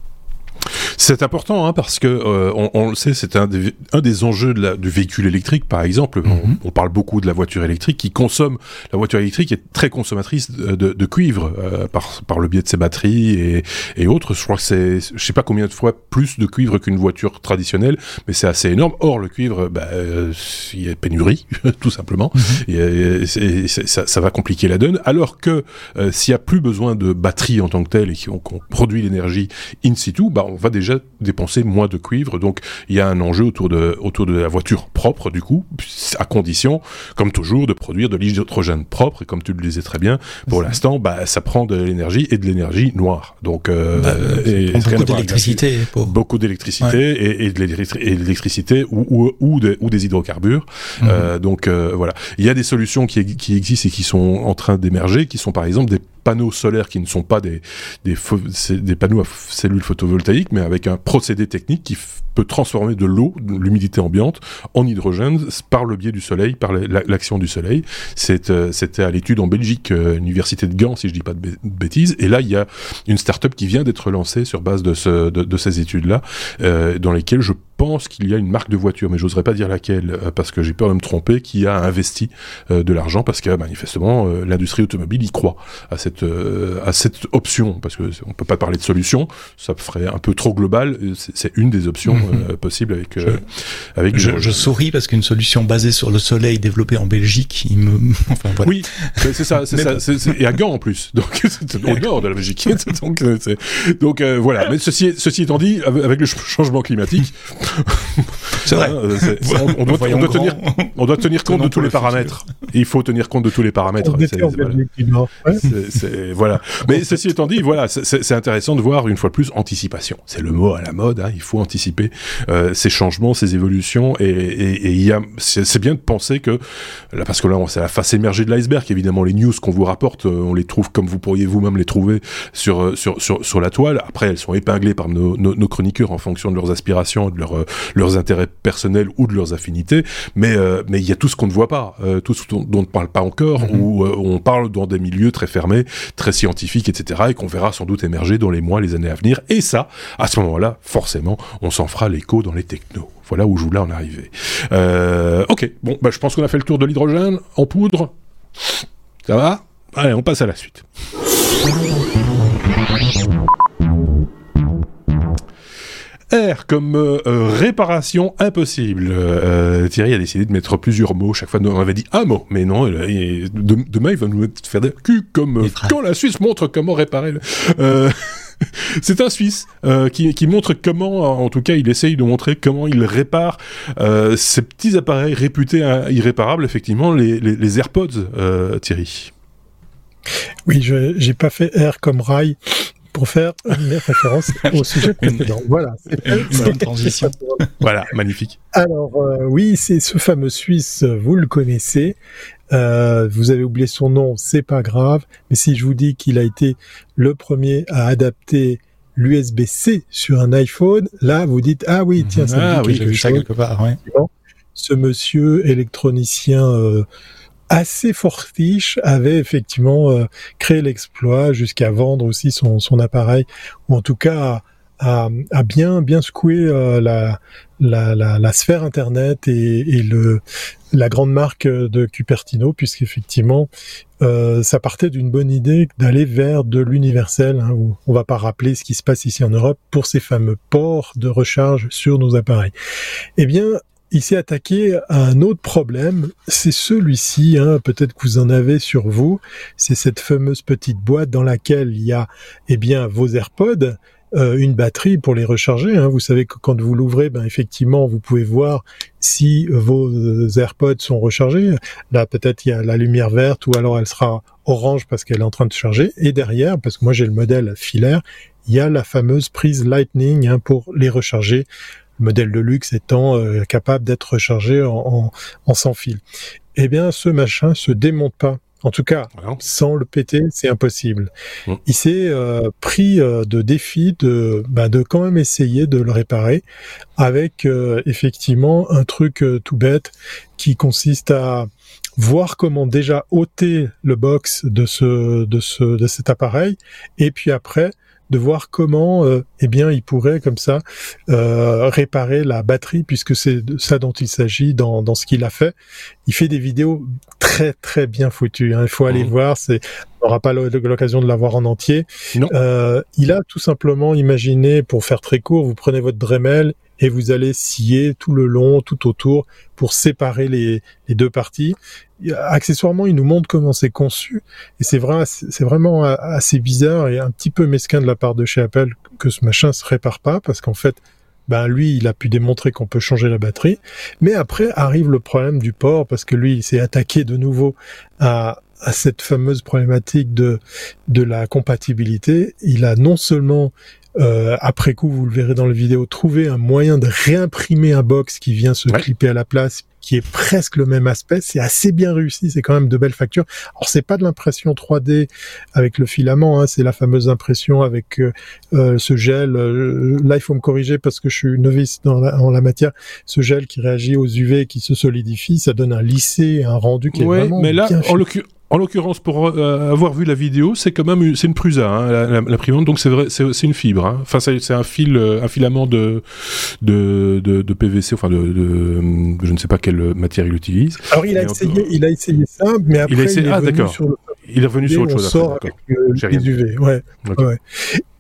C'est important hein, parce que euh, on, on, le sait, c'est un des, un des enjeux de la, du véhicule électrique, par exemple. Mhm. on, parle beaucoup de la voiture électrique qui consomme. La voiture électrique est très consommatrice de, de, de cuivre euh, par, par le biais de ses batteries et, et autres. Je crois que c'est, je sais pas combien de fois plus de cuivre qu'une voiture traditionnelle, mais c'est assez énorme. Or, le cuivre, bah, euh, il y a pénurie, tout simplement. Mhm. et, ça, ça, va compliquer la donne. Alors que s'il y a plus besoin de batteries en tant que telles et qu'on produit l'énergie in situ, bah, on va déjà dépenser moins de cuivre. Donc il y a un enjeu autour de, autour de la voiture propre, du coup, à condition, comme toujours, de produire de l'hydrogène propre. Et comme tu le disais très bien, pour l'instant, bah, ça prend de l'énergie et de l'énergie noire. Donc, euh, bah, et, beaucoup d'électricité. Beaucoup d'électricité et, de l'électricité ou, ou, ou, ou, des hydrocarbures. Mhm. Euh, donc euh, voilà. Il y a des solutions qui, qui existent et qui sont en train d'émerger, qui sont par exemple des panneaux solaires qui ne sont pas des, des, panneaux à cellules photovoltaïques, mais avec un procédé technique qui peut transformer de l'eau, l'humidité ambiante, en hydrogène par le biais du soleil, par l'action du soleil. Euh, c'était à l'étude en Belgique, euh, université de Gand, si je dis pas de bêtises. Et là, il y a une start-up qui vient d'être lancée sur base de ces études-là, euh, dans lesquelles je pense qu'il y a une marque de voiture, mais j'oserais pas dire laquelle, euh, parce que j'ai peur de me tromper, qui a investi euh, de l'argent, parce que manifestement, euh, l'industrie automobile y croit à cette, à cette option, parce que on peut pas parler de solution, ça ferait un peu trop global, c'est une des options mhm. possibles avec... je, avec je, je, souris parce qu'une solution basée sur le soleil développée en Belgique, il me... enfin, voilà. Oui, c'est ça, c'est ça, et à Gand en plus, donc c'est au nord de la Belgique, donc, donc voilà, mais ceci, ceci étant dit, avec le changement climatique, c'est vrai. on, doit, tenir, on doit tenir compte de tous les paramètres. Il faut tenir compte de tous les paramètres. C'est voilà. Mais ceci étant dit, voilà, c'est intéressant de voir une fois de plus anticipation. C'est le mot à la mode. Hein. Il faut anticiper euh, ces changements, ces évolutions, et il y a, c'est bien de penser que là, parce que là, c'est la face émergée de l'iceberg. Évidemment, les news qu'on vous rapporte, euh, on les trouve comme vous pourriez vous-même les trouver sur, euh, sur sur sur la toile. Après, elles sont épinglées par nos, nos, nos chroniqueurs en fonction de leurs aspirations, de leurs leurs intérêts personnels ou de leurs affinités, mais euh, mais il y a tout ce qu'on ne voit pas, euh, tout ce dont, on ne parle pas encore, ou euh, on parle dans des milieux très fermés, très scientifiques, etc., et qu'on verra sans doute émerger dans les mois, les années à venir. Et ça, à ce moment-là, forcément, on s'en fera l'écho dans les technos. Voilà où je voulais en arriver. ok, bon, bah, je pense qu'on a fait le tour de l'hydrogène en poudre. Ça va? Allez, on passe à la suite. R comme euh, euh, réparation impossible. Euh, Thierry a décidé de mettre plusieurs mots. Chaque fois, on avait dit un mot, mais non. demain, il va nous faire des cul comme quand la Suisse montre comment réparer. Le, c'est un Suisse qui, montre comment, en tout cas, il essaye de montrer comment il répare ces petits appareils réputés irréparables, effectivement, les, les AirPods, Thierry. Oui, je j'ai pas fait R comme rail pour faire une référence au sujet précédent. Voilà. C'est une transition. voilà, magnifique. Alors euh, oui, c'est ce fameux Suisse, vous le connaissez. Euh, vous avez oublié son nom, c'est pas grave. Mais si je vous dis qu'il a été le premier à adapter l'USB-C sur un iPhone, là vous dites ah oui tiens ça ah, oui, quelque, chose. quelque part. Ouais. Ce monsieur électronicien euh, assez fortiche avait effectivement euh, créé l'exploit jusqu'à vendre aussi son, son, appareil, ou en tout cas a, a bien bien secoué euh, la, la, la, la, sphère internet et, et, le la grande marque de Cupertino puisqu'effectivement euh, ça partait d'une bonne idée d'aller vers de l'universel hein, où on va pas rappeler ce qui se passe ici en Europe pour ces fameux ports de recharge sur nos appareils. Eh bien il s'est attaqué à un autre problème, c'est celui-ci, hein, peut-être que vous en avez sur vous, c'est cette fameuse petite boîte dans laquelle il y a eh bien vos AirPods, euh, une batterie pour les recharger. Hein. Vous savez que quand vous l'ouvrez, ben effectivement, vous pouvez voir si vos AirPods sont rechargés. Là, peut-être il y a la lumière verte ou alors elle sera orange parce qu'elle est en train de charger. Et derrière, parce que moi j'ai le modèle filaire, il y a la fameuse prise Lightning hein, pour les recharger. Le modèle de luxe étant euh, capable d'être rechargé en, en, en sans fil. Eh bien, ce machin se démonte pas. En tout cas, sans le péter, c'est impossible. Mm. Il s'est euh, pris euh, de défi de, bah, de quand même essayer de le réparer avec euh, effectivement un truc euh, tout bête qui consiste à voir comment déjà ôter le box de ce de ce de cet appareil et puis après de voir comment euh, eh bien il pourrait comme ça euh, réparer la batterie puisque c'est de ça dont il s'agit dans, dans ce qu'il a fait. Il fait des vidéos très très bien foutues. Hein. Il faut aller mmh. voir. C'est on n'aura pas l'occasion de la voir en entier. Euh, il a tout simplement imaginé, pour faire très court, vous prenez votre Dremel et vous allez scier tout le long, tout autour, pour séparer les, deux parties accessoirement, il nous montre comment c'est conçu, et c'est vrai, c'est vraiment assez bizarre et un petit peu mesquin de la part de chez Apple que ce machin se répare pas, parce qu'en fait, ben lui, il a pu démontrer qu'on peut changer la batterie, mais après arrive le problème du port, parce que lui, il s'est attaqué de nouveau à, à cette fameuse problématique de de la compatibilité. Il a non seulement euh, après coup, vous le verrez dans la vidéo, trouvé un moyen de réimprimer un box qui vient se clipper à la place qui est presque le même aspect. C'est assez bien réussi, c'est quand même de belles factures. Alors c'est pas de l'impression 3D avec le filament, hein, c'est la fameuse impression avec euh, euh ce gel. Euh, là, il faut me corriger parce que je suis novice dans la, en la matière. Ce gel qui réagit aux UV, qui se solidifie, ça donne un lissé, un rendu qui est vraiment mais là, bien en en l'occurrence, pour euh, avoir vu la vidéo, c'est quand même c'est une Prusa, hein, la, la, donc c'est vrai, c'est une fibre. Hein. Enfin, c'est un fil, euh, un filament de de, de, de PVC, enfin de, de, je ne sais pas quelle matière il utilise. Alors il a essayé, il a essayé ça, mais après il, a essayé... il est ah, revenu sur le il est revenu sur autre chose. Sort avec euh, les UV, ouais, okay. ouais.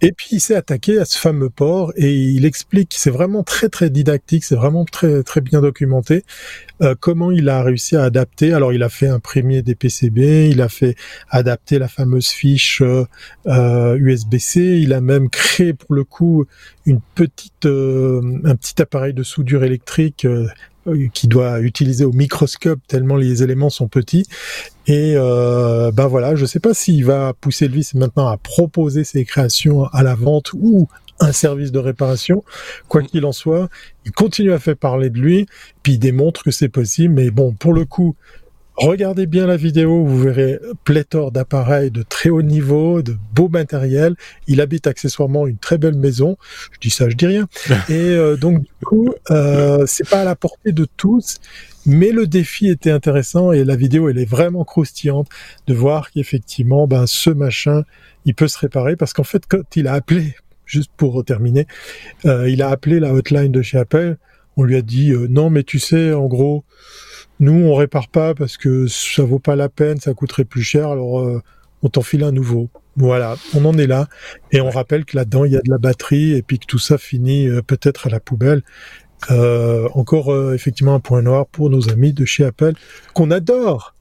Et puis il s'est attaqué à ce fameux port et il explique, c'est vraiment très très didactique, c'est vraiment très très bien documenté euh, comment il a réussi à adapter. Alors il a fait imprimer des PCB, il a fait adapter la fameuse fiche euh, USB-C, il a même créé pour le coup une petite euh, un petit appareil de soudure électrique euh, qui doit utiliser au microscope tellement les éléments sont petits. Et euh, ben voilà, je sais pas s'il va pousser le vice maintenant à proposer ses créations à la vente ou un service de réparation. Quoi mm. qu'il en soit, il continue à faire parler de lui, puis il démontre que c'est possible. Mais bon, pour le coup, Regardez bien la vidéo, vous verrez pléthore d'appareils de très haut niveau, de beau matériel. Il habite accessoirement une très belle maison. Je dis ça, je dis rien. Et euh, donc du coup, euh, c'est pas à la portée de tous, mais le défi était intéressant et la vidéo elle est vraiment croustillante de voir qu'effectivement, ben ce machin, il peut se réparer parce qu'en fait, quand il a appelé, juste pour terminer, euh, il a appelé la hotline de chez Apple. On lui a dit euh, non, mais tu sais, en gros nous, on répare pas parce que ça vaut pas la peine, ça coûterait plus cher, alors euh, on t'en file un nouveau. Voilà, on en est là. Et on rappelle que là-dedans, il y a de la batterie et puis que tout ça finit euh, peut-être à la poubelle. Euh, encore euh, effectivement un point noir pour nos amis de chez Apple qu'on adore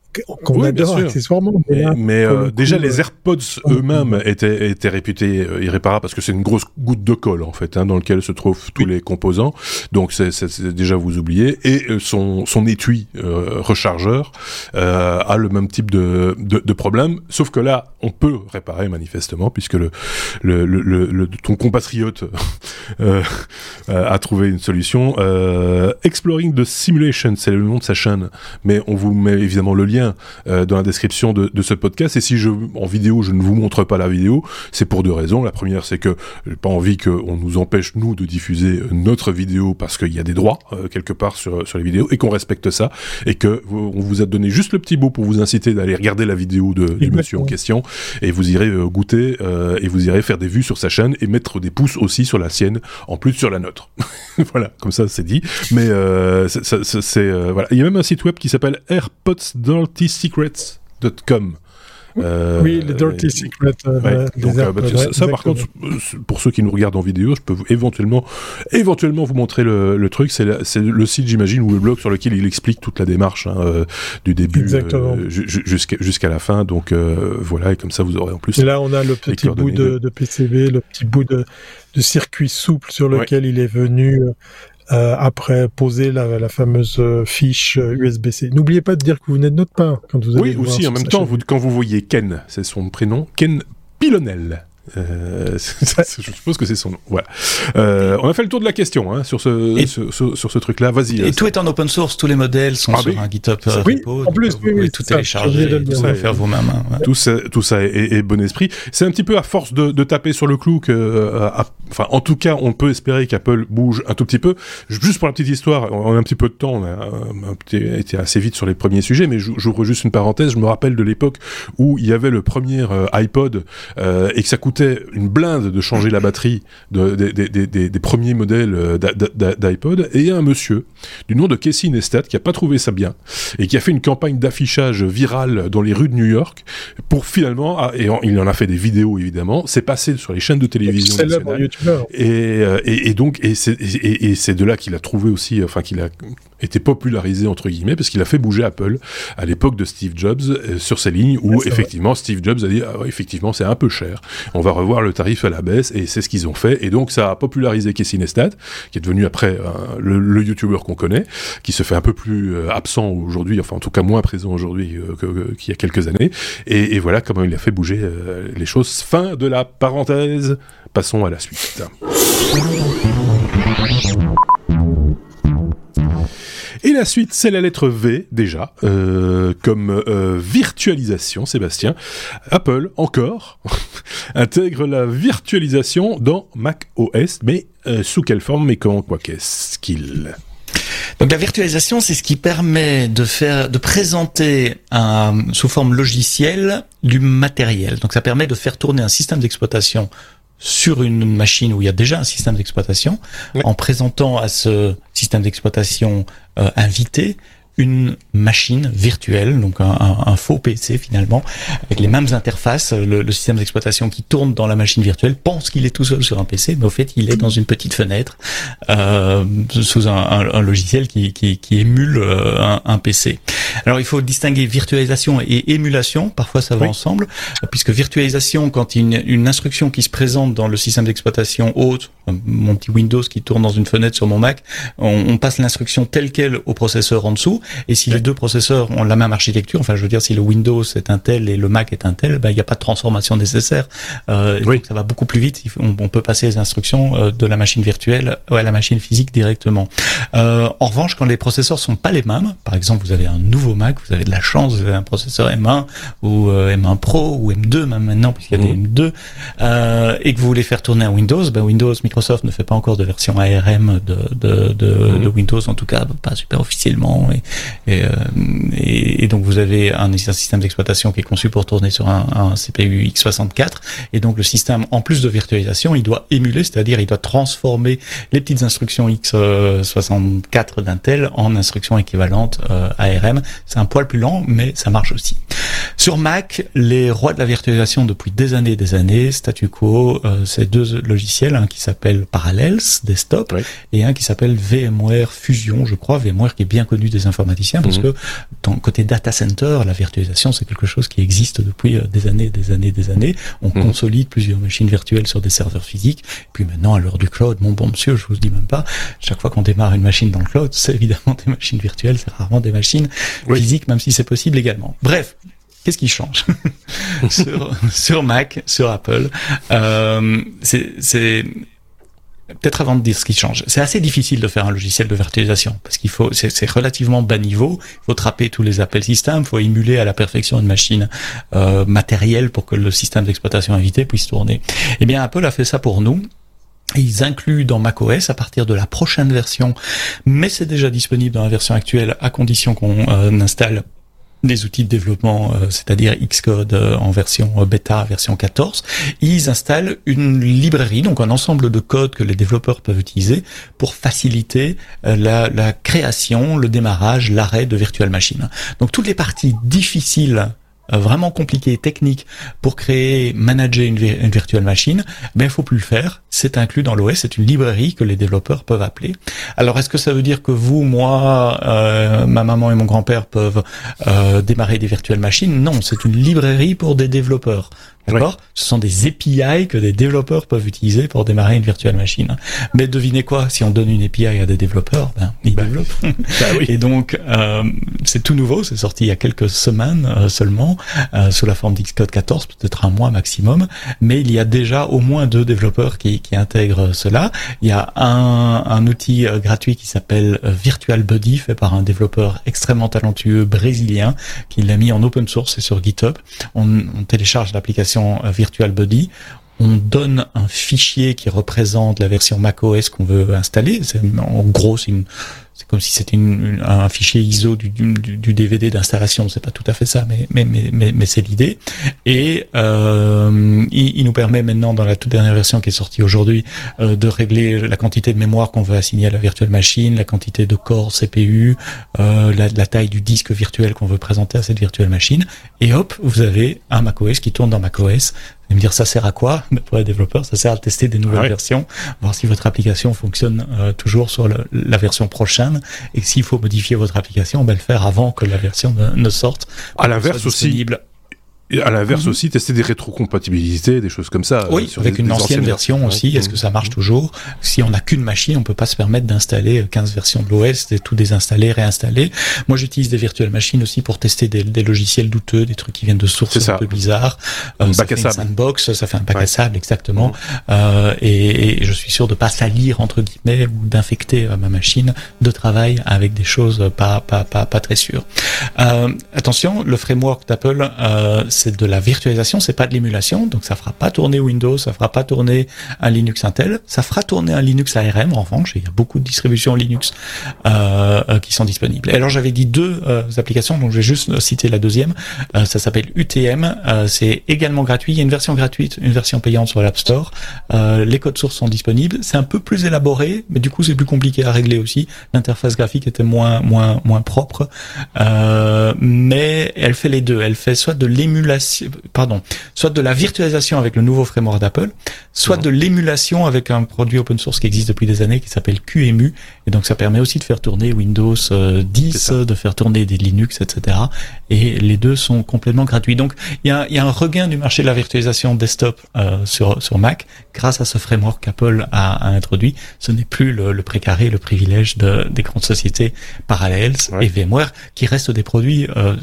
qu'on oui, adore accessoirement. Mais, mais euh, déjà, les AirPods eux-mêmes étaient, étaient réputés euh, irréparables parce que c'est une grosse goutte de colle en fait, hein, dans lequel se trouvent tous les composants. Donc c'est déjà vous oubliez. Et euh, son, son étui euh, rechargeur euh, a le même type de, de, de, problème, sauf que là, on peut réparer manifestement puisque le, le, le, le ton compatriote a trouvé une solution. Exploring the Simulation, c'est le nom de sa chaîne, mais on vous met évidemment le lien lien dans la description de, de, ce podcast. Et si je, en vidéo, je ne vous montre pas la vidéo, c'est pour deux raisons. La première, c'est que j'ai pas envie qu'on nous empêche nous de diffuser notre vidéo parce qu'il y a des droits quelque part sur sur les vidéos et qu'on respecte ça et que on vous a donné juste le petit mot pour vous inciter d'aller regarder la vidéo de, du monsieur en question et vous irez goûter et vous irez faire des vues sur sa chaîne et mettre des pouces aussi sur la sienne en plus sur la nôtre. voilà, comme ça c'est dit. Mais euh, c'est euh, voilà, il y a même un site web qui s'appelle airpodsdirtysecrets.com. Euh, oui, le Dirty Secret. Euh, donc, bah, ça, par contre, pour ceux qui nous regardent en vidéo, je peux éventuellement, éventuellement vous montrer le, le truc. C'est le site, j'imagine, ou le blog sur lequel il explique toute la démarche hein, du début jusqu'à la fin. Donc voilà, et comme ça, vous aurez en plus. Et là, on a le petit bout de, de, PCB, le petit bout de, de circuit souple sur lequel il est venu euh, après poser la, la fameuse euh, fiche USB-C. Euh, N'oubliez pas de dire que vous venez de notre part quand vous allez Oui, aussi, en même temps, vous, quand vous voyez Ken, c'est son prénom, Ken Pilonel. Euh, je suppose que c'est son nom. Voilà. Euh, on a fait le tour de la question hein, sur ce sur, sur, ce truc-là. Vas-y. Et tout est en open source. Tous les modèles sont ah sur un GitHub euh, oui, repo. En plus, oui, oui, tout télécharger, tout ça, faire vous-même. Hein, tout ça, tout ça est, est, bon esprit. C'est un petit peu à force de, de taper sur le clou que, euh, enfin, en tout cas, on peut espérer qu'Apple bouge un tout petit peu. Juste pour la petite histoire, on a un petit peu de temps, on a, été assez vite sur les premiers sujets, mais j'ouvre juste une parenthèse. Je me rappelle de l'époque où il y avait le premier iPod et que ça coûtait une blinde de changer la batterie de, des premiers modèles euh, d'iPod, et il y a un monsieur du nom de Casey Neistat qui a pas trouvé ça bien, et qui a fait une campagne d'affichage virale dans les rues de New York, pour finalement, ah, et il en a fait des vidéos évidemment, c'est passé sur les chaînes de télévision et, euh, et, et, donc, et c'est de là qu'il a trouvé aussi, enfin qu'il a été popularisé entre guillemets parce qu'il a fait bouger Apple à l'époque de Steve Jobs euh, sur ces lignes où effectivement Steve Jobs a dit ah effectivement c'est un peu cher. On va revoir le tarif à la baisse et c'est ce qu'ils ont fait. Et donc ça a popularisé Casey Neistat qui est devenu après euh, le, le YouTuber qu'on connaît qui se fait un peu plus euh, absent aujourd'hui enfin en tout cas moins présent aujourd'hui qu'il y a quelques années. Et, et, voilà comment il a fait bouger les choses. Fin de la parenthèse. Passons à la suite et la suite, c'est la lettre V, déjà, euh, comme euh, virtualisation, Sébastien. Apple, encore, intègre la virtualisation dans Mac OS, mais euh, sous quelle forme, mais comment, quoi qu'est-ce qu'il... Donc la virtualisation, c'est ce qui permet de faire, de présenter un, sous forme logicielle du matériel. Donc ça permet de faire tourner un système d'exploitation sur une machine où il y a déjà un système d'exploitation, en présentant à ce système d'exploitation euh, invité une machine virtuelle, donc un, un, faux PC finalement, avec les mêmes interfaces. Le, système d'exploitation qui tourne dans la machine virtuelle pense qu'il est tout seul sur un PC, mais au fait il est dans une petite fenêtre euh, sous un, un, logiciel qui, qui, qui émule euh, un, PC. Alors il faut distinguer virtualisation et émulation. Parfois ça va ensemble, puisque virtualisation, quand une, une instruction qui se présente dans le système d'exploitation haute, mon petit Windows qui tourne dans une fenêtre sur mon Mac, on, on passe l'instruction telle quelle au processeur en dessous et si les deux processeurs ont la même architecture, enfin je veux dire si le Windows est un tel et le Mac est un tel, ben, il n'y a pas de transformation nécessaire. Euh, donc ça va beaucoup plus vite. On, on peut passer les instructions euh, de la machine virtuelle à la machine physique directement. Euh, en revanche, quand les processeurs sont pas les mêmes, par exemple vous avez un nouveau Mac, vous avez de la chance, vous avez un processeur M1 ou euh, M1 Pro ou M2 même maintenant puisqu'il y a des M2 mmh. euh, et que vous voulez faire tourner un Windows, ben Windows, Microsoft ne fait pas encore de version ARM de, de, de, mmh. de Windows en tout cas pas super officiellement et, et, euh, et, donc vous avez un, système d'exploitation qui est conçu pour tourner sur un, un, CPU x64. Et donc le système, en plus de virtualisation, il doit émuler, c'est-à-dire il doit transformer les petites instructions x64 d'Intel en instructions équivalentes euh, ARM. C'est un poil plus lent, mais ça marche aussi. Sur Mac, les rois de la virtualisation depuis des années et des années, statu quo, euh, c'est deux logiciels, un qui s'appelle Parallels Desktop et un qui s'appelle VMware Fusion, je crois, VMware qui est bien connu des informaticiens parce mhm. que dans côté data center, la virtualisation c'est quelque chose qui existe depuis euh, des années, des années, des années. On mhm. consolide plusieurs machines virtuelles sur des serveurs physiques. Puis maintenant, à l'heure du cloud, mon bon monsieur, je vous dis même pas, chaque fois qu'on démarre une machine dans le cloud, c'est évidemment des machines virtuelles, c'est rarement des machines physiques, même si c'est possible également. Bref, Qu'est-ce qui change sur, sur, Mac, sur Apple euh, C'est peut-être avant de dire ce qui change, c'est assez difficile de faire un logiciel de virtualisation parce qu'il faut, c'est relativement bas niveau. Il faut trapper tous les appels système, il faut émuler à la perfection une machine euh, matérielle pour que le système d'exploitation invité puisse tourner. Eh bien, Apple a fait ça pour nous. Ils incluent dans macOS à partir de la prochaine version, mais c'est déjà disponible dans la version actuelle à condition qu'on euh, installe des outils de développement, euh, c'est-à-dire Xcode euh, en version euh, bêta, version 14, ils installent une librairie, donc un ensemble de codes que les développeurs peuvent utiliser pour faciliter la, création, le démarrage, l'arrêt de virtual machines. Donc toutes les parties difficiles vraiment compliqué, technique, pour créer, manager une, virtual machine, ben il faut plus le faire. C'est inclus dans l'OS, c'est une librairie que les développeurs peuvent appeler. Alors est-ce que ça veut dire que vous, moi, euh, ma maman et mon grand-père peuvent euh, démarrer des virtual machines? Non, c'est une librairie pour des développeurs. D'accord Ce sont des API que des développeurs peuvent utiliser pour démarrer une virtual machine. Mais devinez quoi Si on donne une API à des développeurs, ben, ils bah développent. Bah oui. Et donc, euh, c'est tout nouveau. C'est sorti il y a quelques semaines euh, seulement, euh, sous la forme d'Xcode 14, peut-être un mois maximum. Mais il y a déjà au moins deux développeurs qui, qui intègrent cela. Il y a un, un outil euh, gratuit qui s'appelle Virtual Buddy, fait par un développeur extrêmement talentueux brésilien, qui l'a mis en open source et sur GitHub. On, on télécharge l'application euh, Virtual Body, on donne un fichier qui représente la version macOS qu'on veut installer. En gros, c'est une, c'est comme si c'était un fichier ISO du, du, du DVD d'installation. C'est pas tout à fait ça, mais mais mais mais, c'est l'idée. Et euh, il, il, nous permet maintenant, dans la toute dernière version qui est sortie aujourd'hui, euh, de régler la quantité de mémoire qu'on veut assigner à la virtual machine, la quantité de corps CPU, euh, la, la, taille du disque virtuel qu'on veut présenter à cette virtuelle machine. Et hop, vous avez un macOS qui tourne dans macOS me dire ça sert à quoi pour les développeurs? Ça sert à tester des nouvelles versions, voir si votre application fonctionne euh, toujours sur le, la version prochaine. Et s'il faut modifier votre application, ben, le faire avant que la version ne, ne sorte. À l'inverse aussi, et à l'inverse mhm. aussi, tester des rétrocompatibilités, des choses comme ça. Euh, oui, avec une ancienne version aussi. Est-ce que ça marche mhm. toujours? Si on n'a qu'une machine, on peut pas se permettre d'installer 15 versions de l'OS, de tout désinstaller, réinstaller. Moi, j'utilise des virtual machines aussi pour tester des, des, logiciels douteux, des trucs qui viennent de sources un peu bizarres. Euh, ça fait une sandbox, ça fait un bac à sable, exactement. Euh, et, et, je suis sûr de pas salir entre guillemets ou d'infecter euh, ma machine de travail avec des choses pas pas pas, pas très sûres. Euh, attention, le framework d'Apple c'est de la virtualisation, c'est pas de l'émulation, donc ça fera pas tourner Windows, ça fera pas tourner un Linux Intel, ça fera tourner un Linux ARM en revanche, il y a beaucoup de distributions Linux euh, euh, qui sont disponibles. Alors j'avais dit deux euh, applications, donc je vais juste citer la deuxième, euh, ça s'appelle UTM, euh, c'est également gratuit, il y a une version gratuite, une version payante sur l'App Store, les codes sources sont disponibles, c'est un peu plus élaboré, mais du coup c'est plus compliqué à régler aussi, l'interface graphique était moins moins moins propre, mais elle fait les deux, elle fait soit de l'émulation pardon, soit de la virtualisation avec le nouveau framework d'Apple, soit de l'émulation avec un produit open source qui existe depuis des années qui s'appelle QEMU. Et donc ça permet aussi de faire tourner Windows 10, euh, de faire tourner des Linux, etc. Et les deux sont complètement gratuits. Donc il y a, y a, un regain du marché de la virtualisation desktop euh, sur, sur Mac grâce à ce framework qu'Apple a, a, introduit. Ce n'est plus le, le, précaré, le privilège de, des grandes sociétés parallèles et VMware qui restent des produits euh,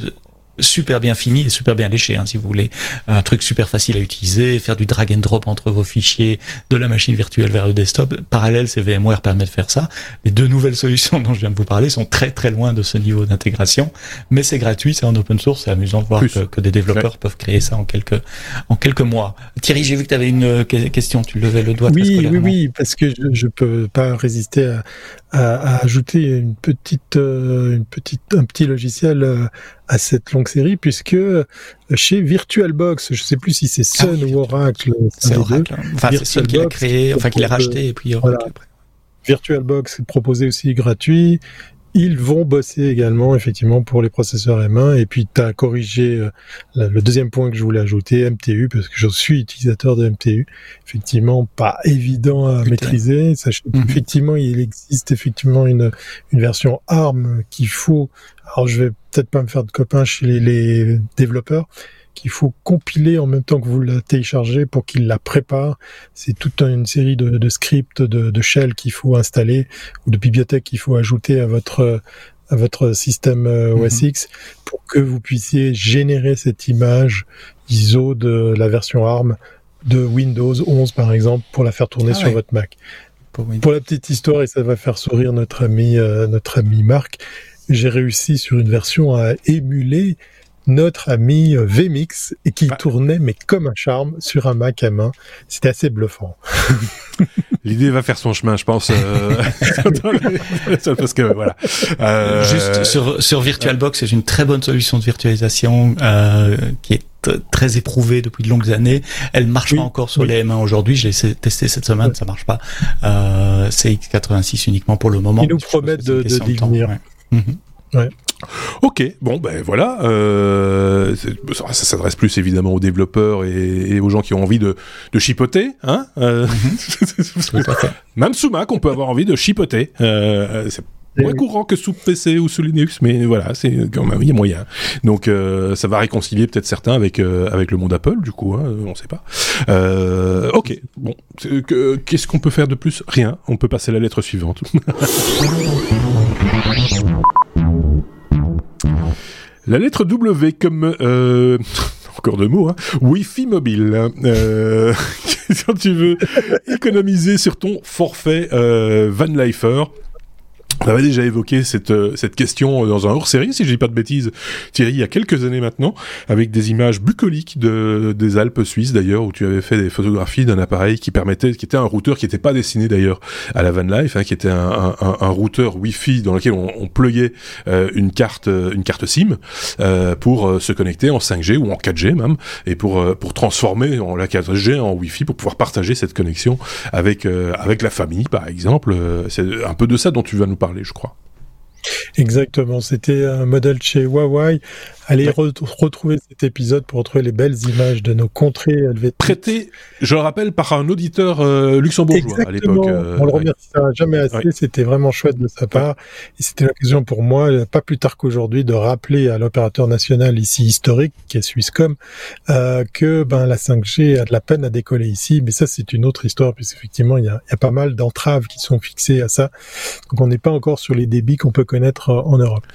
super bien fini et super bien léché, hein, si vous voulez. Un truc super facile à utiliser, faire du drag and drop entre vos fichiers de la machine virtuelle vers le desktop. Parallèle, c'est VMware permet de faire ça. Les deux nouvelles solutions dont je viens de vous parler sont très très loin de ce niveau d'intégration, mais c'est gratuit, c'est en open source, c'est amusant de voir que, que, des développeurs peuvent créer ça en quelques en quelques mois. Thierry, j'ai vu que tu avais une euh, question, tu levais le doigt. Oui, oui, oui, parce que je, je peux pas résister à, à, à ajouter une petite, euh, une petite, un petit logiciel euh, à cette longue série, puisque euh, chez VirtualBox, je sais plus si c'est Sun ah ou Oracle, c'est Oracle. Hein. Enfin, c'est Sun qui l'a créé, enfin qui l'a racheté, et puis Oracle après. VirtualBox est proposé aussi gratuit. Ils vont bosser également effectivement pour les processeurs M1 et puis tu as corrigé euh, le deuxième point que je voulais ajouter MTU parce que je suis utilisateur de MTU effectivement pas évident à maîtriser sachez mhm. effectivement il existe effectivement une une version ARM qu'il faut alors je vais peut-être pas me faire de copains chez les, les développeurs qu'il faut compiler en même temps que vous la téléchargez pour qu'il la prépare. C'est toute une série de, de scripts, de, de shell qu'il faut installer ou de bibliothèques qu'il faut ajouter à votre à votre système euh, mhm. OS X pour que vous puissiez générer cette image ISO de la version ARM de Windows 11 par exemple pour la faire tourner ah sur votre Mac. Pour, la petite histoire, et ça va faire sourire notre ami, euh, notre ami Marc, j'ai réussi sur une version à émuler notre ami euh, VMix et qui tournait mais comme un charme sur un Mac à main. C'était assez bluffant. L'idée va faire son chemin, je pense. Euh, parce que voilà. Euh... Juste sur, sur VirtualBox, c'est une très bonne solution de virtualisation euh, qui est très éprouvée depuis de longues années. Elle marche pas encore sur les M1 aujourd'hui. Je l'ai testé cette semaine, ça marche pas. Euh, c'est x86 uniquement pour le moment. Ils nous promettent de, de, venir. Ouais. Mhm. ouais. Ok, bon ben voilà, euh, ça, s'adresse plus évidemment aux développeurs et, aux gens qui ont envie de, de chipoter, hein euh, mhm. Même sous Mac, on peut avoir envie de chipoter. Euh, c'est moins courant que sous PC ou sous Linux, mais voilà, c'est quand même il y a moyen. Donc euh, ça va réconcilier peut-être certains avec euh, avec le monde Apple, du coup, hein, on sait pas. Euh, ok, bon, qu'est-ce qu'on peut faire de plus? Rien. On peut passer à la lettre suivante. La lettre W comme euh, encore deux mots, hein, Wi-Fi mobile. Hein, euh, quand tu veux? Économiser sur ton forfait euh, on avait déjà évoqué cette, euh, cette question dans un hors-série, si je dis pas de bêtises, Thierry, il y a quelques années maintenant, avec des images bucoliques de, des Alpes suisses d'ailleurs, où tu avais fait des photographies d'un appareil qui permettait, qui était un routeur qui n'était pas destiné d'ailleurs à la van life, hein, qui était un, un, un, routeur Wi-Fi dans lequel on, on pluguait euh, une carte, euh, une carte SIM euh, pour se connecter en 5G ou en 4G même, et pour pour transformer en la 4G en Wi-Fi pour pouvoir partager cette connexion avec avec la famille par exemple. C'est un peu de ça dont tu vas nous parler Exactement, c'était un modèle chez Huawei. Allez retrouver cet épisode pour retrouver les belles images de nos contrées helvétiques. Prêté, je le rappelle, par un auditeur euh, luxembourgeois à l'époque. Euh, On le remerciera jamais assez, c'était vraiment chouette de sa part. Et c'était l'occasion pour moi, pas plus tard qu'aujourd'hui, de rappeler à l'opérateur national ici historique, qui est Swisscom, euh, que ben, la 5G a de la peine à décoller ici. Mais ça, c'est une autre histoire, puisqu'effectivement, il y a, y a pas mal d'entraves qui sont fixées à ça. Donc on n'est pas encore sur les débits qu'on peut connaître en Europe.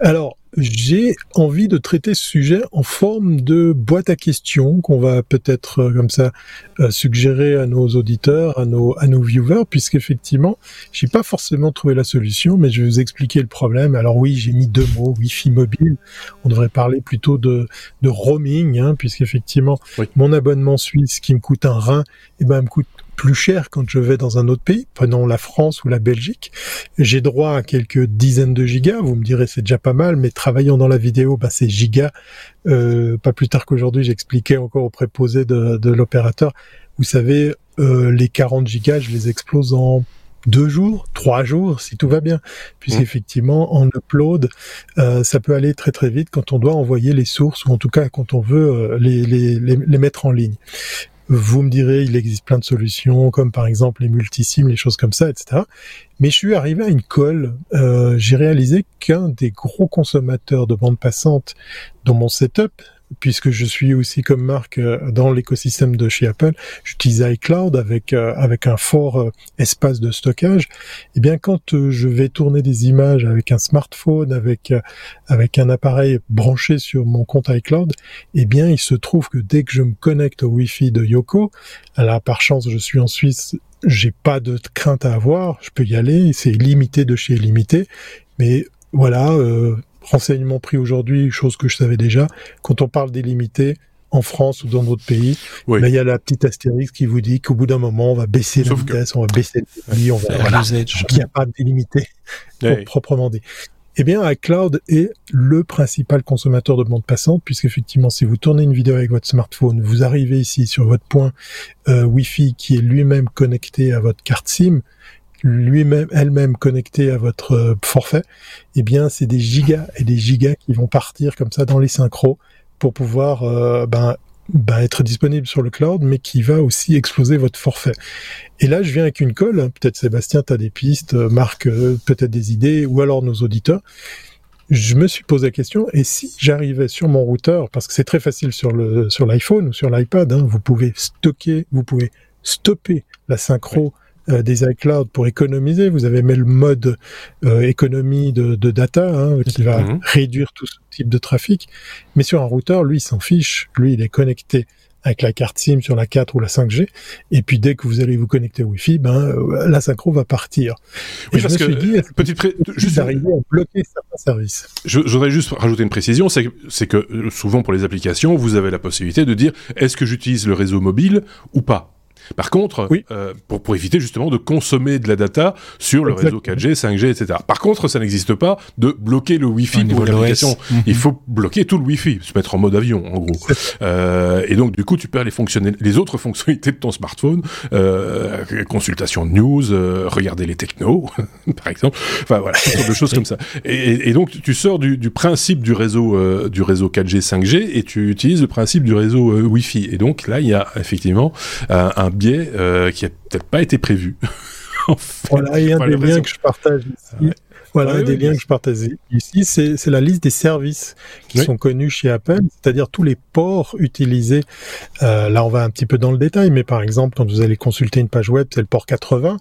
Alors, j'ai envie de traiter ce sujet en forme de boîte à questions qu'on va peut-être euh, comme ça euh, suggérer à nos auditeurs, à nos à nos viewers, puisqu'effectivement, j'ai pas forcément trouvé la solution, mais je vais vous expliquer le problème. Alors oui, j'ai mis deux mots, Wi-Fi mobile. On devrait parler plutôt de de roaming, hein, puisqu'effectivement, mon abonnement suisse qui me coûte un rein, eh ben me coûte plus cher quand je vais dans un autre pays, prenons la France ou la Belgique. J'ai droit à quelques dizaines de gigas, vous me direz c'est déjà pas mal, mais travaillant dans la vidéo, bah, c'est gigas. Euh, pas plus tard qu'aujourd'hui, j'expliquais encore au préposé de, de l'opérateur, vous savez, euh, les 40 gigas, je les explose en deux jours, trois jours, si tout va bien, puisqu'effectivement, en upload, euh, ça peut aller très très vite quand on doit envoyer les sources, ou en tout cas quand on veut euh, les, les, les mettre en ligne. Vous me direz, il existe plein de solutions, comme par exemple les multisims, les choses comme ça, etc. Mais je suis arrivé à une colle. Euh, j'ai réalisé qu'un des gros consommateurs de bande passante dans mon setup, puisque je suis aussi comme Marc euh, dans l'écosystème de chez Apple, j'utilise iCloud avec euh, avec un fort euh, espace de stockage. Et eh bien quand je vais tourner des images avec un smartphone, avec avec un appareil branché sur mon compte iCloud, eh bien il se trouve que dès que je me connecte au Wi-Fi de Yoko, alors par chance je suis en Suisse, j'ai pas de crainte à avoir, je peux y aller, c'est limité de chez limité, mais voilà, euh, renseignement pris aujourd'hui, chose que je savais déjà, quand on parle d'illimité, en France ou dans d'autres pays, oui. il y a la petite astérisque qui vous dit qu'au bout d'un moment, on va baisser la vitesse, on va baisser le débit, on va, voilà. il n'y a pas d'illimité, proprement dit. Eh bien, iCloud est le principal consommateur de bande passante, puisqu'effectivement, si vous tournez une vidéo avec votre smartphone, vous arrivez ici sur votre point euh, Wi-Fi qui est lui-même connecté à votre carte SIM, lui-même, elle-même connectée à votre euh, forfait, eh bien, c'est des gigas et des gigas qui vont partir comme ça dans les synchros pour pouvoir euh, ben, ben, être disponible sur le cloud, mais qui va aussi exploser votre forfait. Et là, je viens avec une colle. Hein. Peut-être Sébastien, tu as des pistes, euh, Marc, peut-être des idées, ou alors nos auditeurs. Je me suis posé la question, et si j'arrivais sur mon routeur, parce que c'est très facile sur le sur l'iPhone ou sur l'iPad, hein, vous pouvez stocker, vous pouvez stopper la synchro euh, des iCloud pour économiser. Vous avez mis le mode euh, économie de, de data hein, qui va mhm. réduire tout ce type de trafic. Mais sur un routeur, lui, il s'en fiche. Lui, il est connecté avec la carte SIM sur la 4 ou la 5G. Et puis dès que vous allez vous connecter au Wi-Fi, ben euh, la synchro va partir. Oui, parce que, dit, petite juste arriver à bloquer certains services? Je, je voudrais juste rajouter une précision, c'est que, que euh, souvent pour les applications, vous avez la possibilité de dire est-ce que j'utilise le réseau mobile ou pas? Par contre, euh, pour, pour éviter justement de consommer de la data sur le réseau 4G, 5G, etc. Par contre, ça n'existe pas de bloquer le Wi-Fi pour une application. Mhm. Il faut bloquer tout le Wi-Fi, se mettre en mode avion, en gros. euh, et donc, du coup, tu perds les, les autres fonctionnalités de ton smartphone, euh, consultation de news, euh, regarder les technos, par exemple. Enfin, voilà, toutes sortes de choses comme ça. Et, et, donc, tu sors du, du principe du réseau, euh, du réseau 4G, 5G, et tu utilises le principe du réseau euh, Wi-Fi. Et donc, là, il y a effectivement un biais euh, qui a peut-être pas été prévu. en fait, voilà, et un des liens que je partage ici. Voilà, des liens que je partage ici, c'est la liste des services qui sont connus chez Apple, c'est-à-dire tous les ports utilisés. Euh, là, on va un petit peu dans le détail, mais par exemple, quand vous allez consulter une page web, c'est le port 80.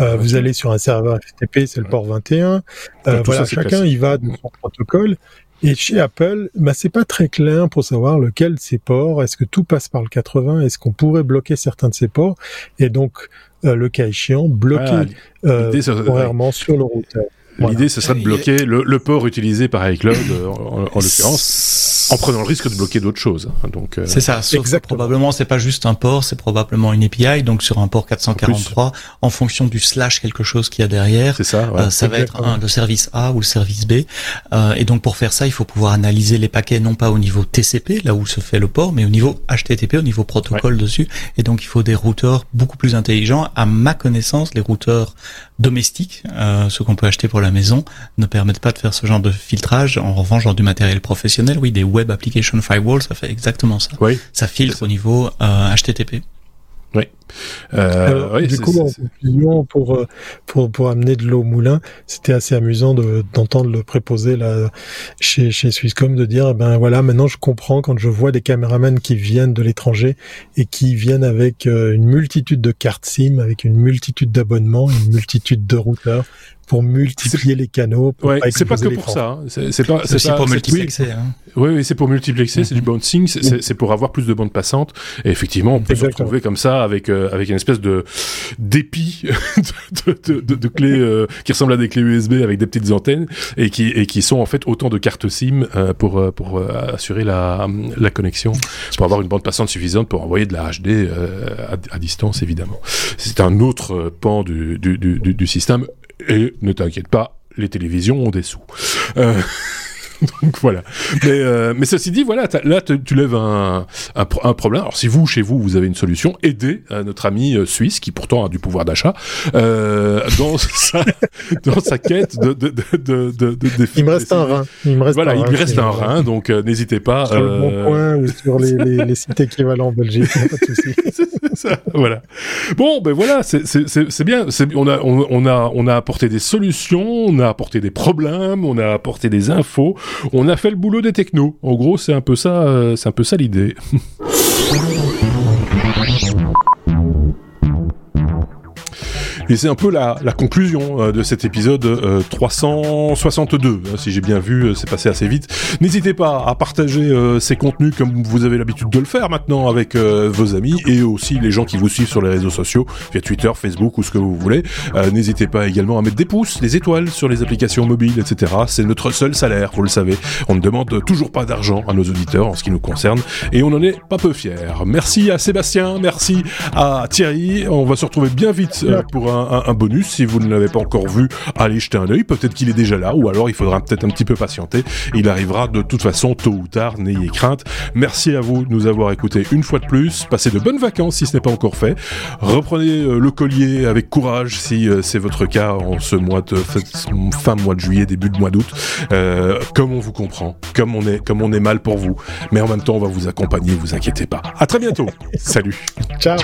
Euh, vous allez sur un serveur FTP, c'est le port 21. Euh, voilà, chacun il va de son protocole. Et chez Apple, bah, c'est pas très clair pour savoir lequel de ces ports. Est-ce que tout passe par le 80 Est-ce qu'on pourrait bloquer certains de ces ports? Et donc, euh, le cas échéant, bloquer euh, temporairement sur le routeur. L'idée, ce serait de bloquer le, le, port utilisé par iCloud, euh, en, en l'occurrence, en prenant le risque de bloquer d'autres choses. Donc, euh... c'est ça. Exactement. Probablement, c'est pas juste un port, c'est probablement une API. Donc, sur un port 443, en, en fonction du slash quelque chose qu'il y a derrière, c'est ça. Ouais. Euh, ça va être un, le service A ou le service B. Euh, et donc, pour faire ça, il faut pouvoir analyser les paquets non pas au niveau TCP, là où se fait le port, mais au niveau HTTP, au niveau protocole ouais. dessus. Et donc, il faut des routeurs beaucoup plus intelligents. À ma connaissance, les routeurs domestiques, euh, ceux qu'on peut acheter pour la maison ne permettent pas de faire ce genre de filtrage. En revanche, genre du matériel professionnel, oui, des web application firewall, ça fait exactement ça. Oui, ça filtre au niveau euh, HTTP. Oui. Euh, Alors, oui, du coup, en conclusion, pour, pour, pour amener de l'eau au moulin, c'était assez amusant d'entendre de, le préposer là, chez, chez Swisscom de dire, eh ben voilà, maintenant je comprends quand je vois des caméramans qui viennent de l'étranger et qui viennent avec euh, une multitude de cartes SIM, avec une multitude d'abonnements, une multitude de routeurs pour multiplier les canaux. Pour ouais, c'est pas que pour ça. Hein. C'est pas. C'est aussi pour multiplexer. Hein. Oui, oui, c'est pour multiplexer. Mm. C'est du bouncing. C'est pour avoir plus de bandes passantes. Et effectivement, on peut Exactement. se retrouver comme ça avec euh, avec une espèce de d'épi de, de, de, de, clés euh, qui ressemblent à des clés USB avec des petites antennes et qui et qui sont en fait autant de cartes SIM euh, pour pour assurer la la connexion, pour avoir une bande passante suffisante pour envoyer de la HD à, à, distance évidemment. C'est un autre pan du du, du, du système et ne t'inquiète pas, les télévisions ont des sous. Euh... Donc voilà. Mais, euh, mais ceci dit, voilà, là tu lèves un, un, un, problème. Alors si vous, chez vous, vous avez une solution, aidez euh, notre ami euh, suisse, qui pourtant a du pouvoir d'achat, euh, dans, sa, dans sa quête de... de, de, de, il me reste un rein. Il me reste voilà, un il me reste un rein, donc euh, n'hésitez pas. Sur le bon coin ou sur les, les, les sites équivalents en Belgique, pas de souci. ça, voilà. Bon, ben voilà, c'est bien. On a, on, on, a, on a apporté des solutions, on a apporté des problèmes, on a apporté des infos on a fait le boulot des technos. En gros, c'est un peu ça, euh, c'est un peu ça l'idée. Et c'est un peu la, la conclusion euh, de cet épisode euh, 362. Hein, si j'ai bien vu, euh, c'est passé assez vite. N'hésitez pas à partager euh, ces contenus comme vous avez l'habitude de le faire maintenant avec euh, vos amis et aussi les gens qui vous suivent sur les réseaux sociaux, via Twitter, Facebook ou ce que vous voulez. N'hésitez pas également à mettre des pouces, des étoiles sur les applications mobiles, etc. C'est notre seul salaire, vous le savez. On ne demande toujours pas d'argent à nos auditeurs en ce qui nous concerne et on en est pas peu fiers. Merci à Sébastien, merci à Thierry. On va se retrouver bien vite pour un un, un, bonus. Si vous ne l'avez pas encore vu, allez jeter un œil. Peut-être qu'il est déjà là, ou alors il faudra peut-être un petit peu patienter. Il arrivera de toute façon tôt ou tard. N'ayez crainte. Merci à vous de nous avoir écoutés une fois de plus. Passez de bonnes vacances si ce n'est pas encore fait. Reprenez euh, le collier avec courage si euh, c'est votre cas en ce mois de fin mois de juillet, début de mois d'août. Euh, comme on vous comprend, comme on est comme on est mal pour vous, mais en même temps on va vous accompagner. Vous inquiétez pas. À très bientôt. Salut. Ciao.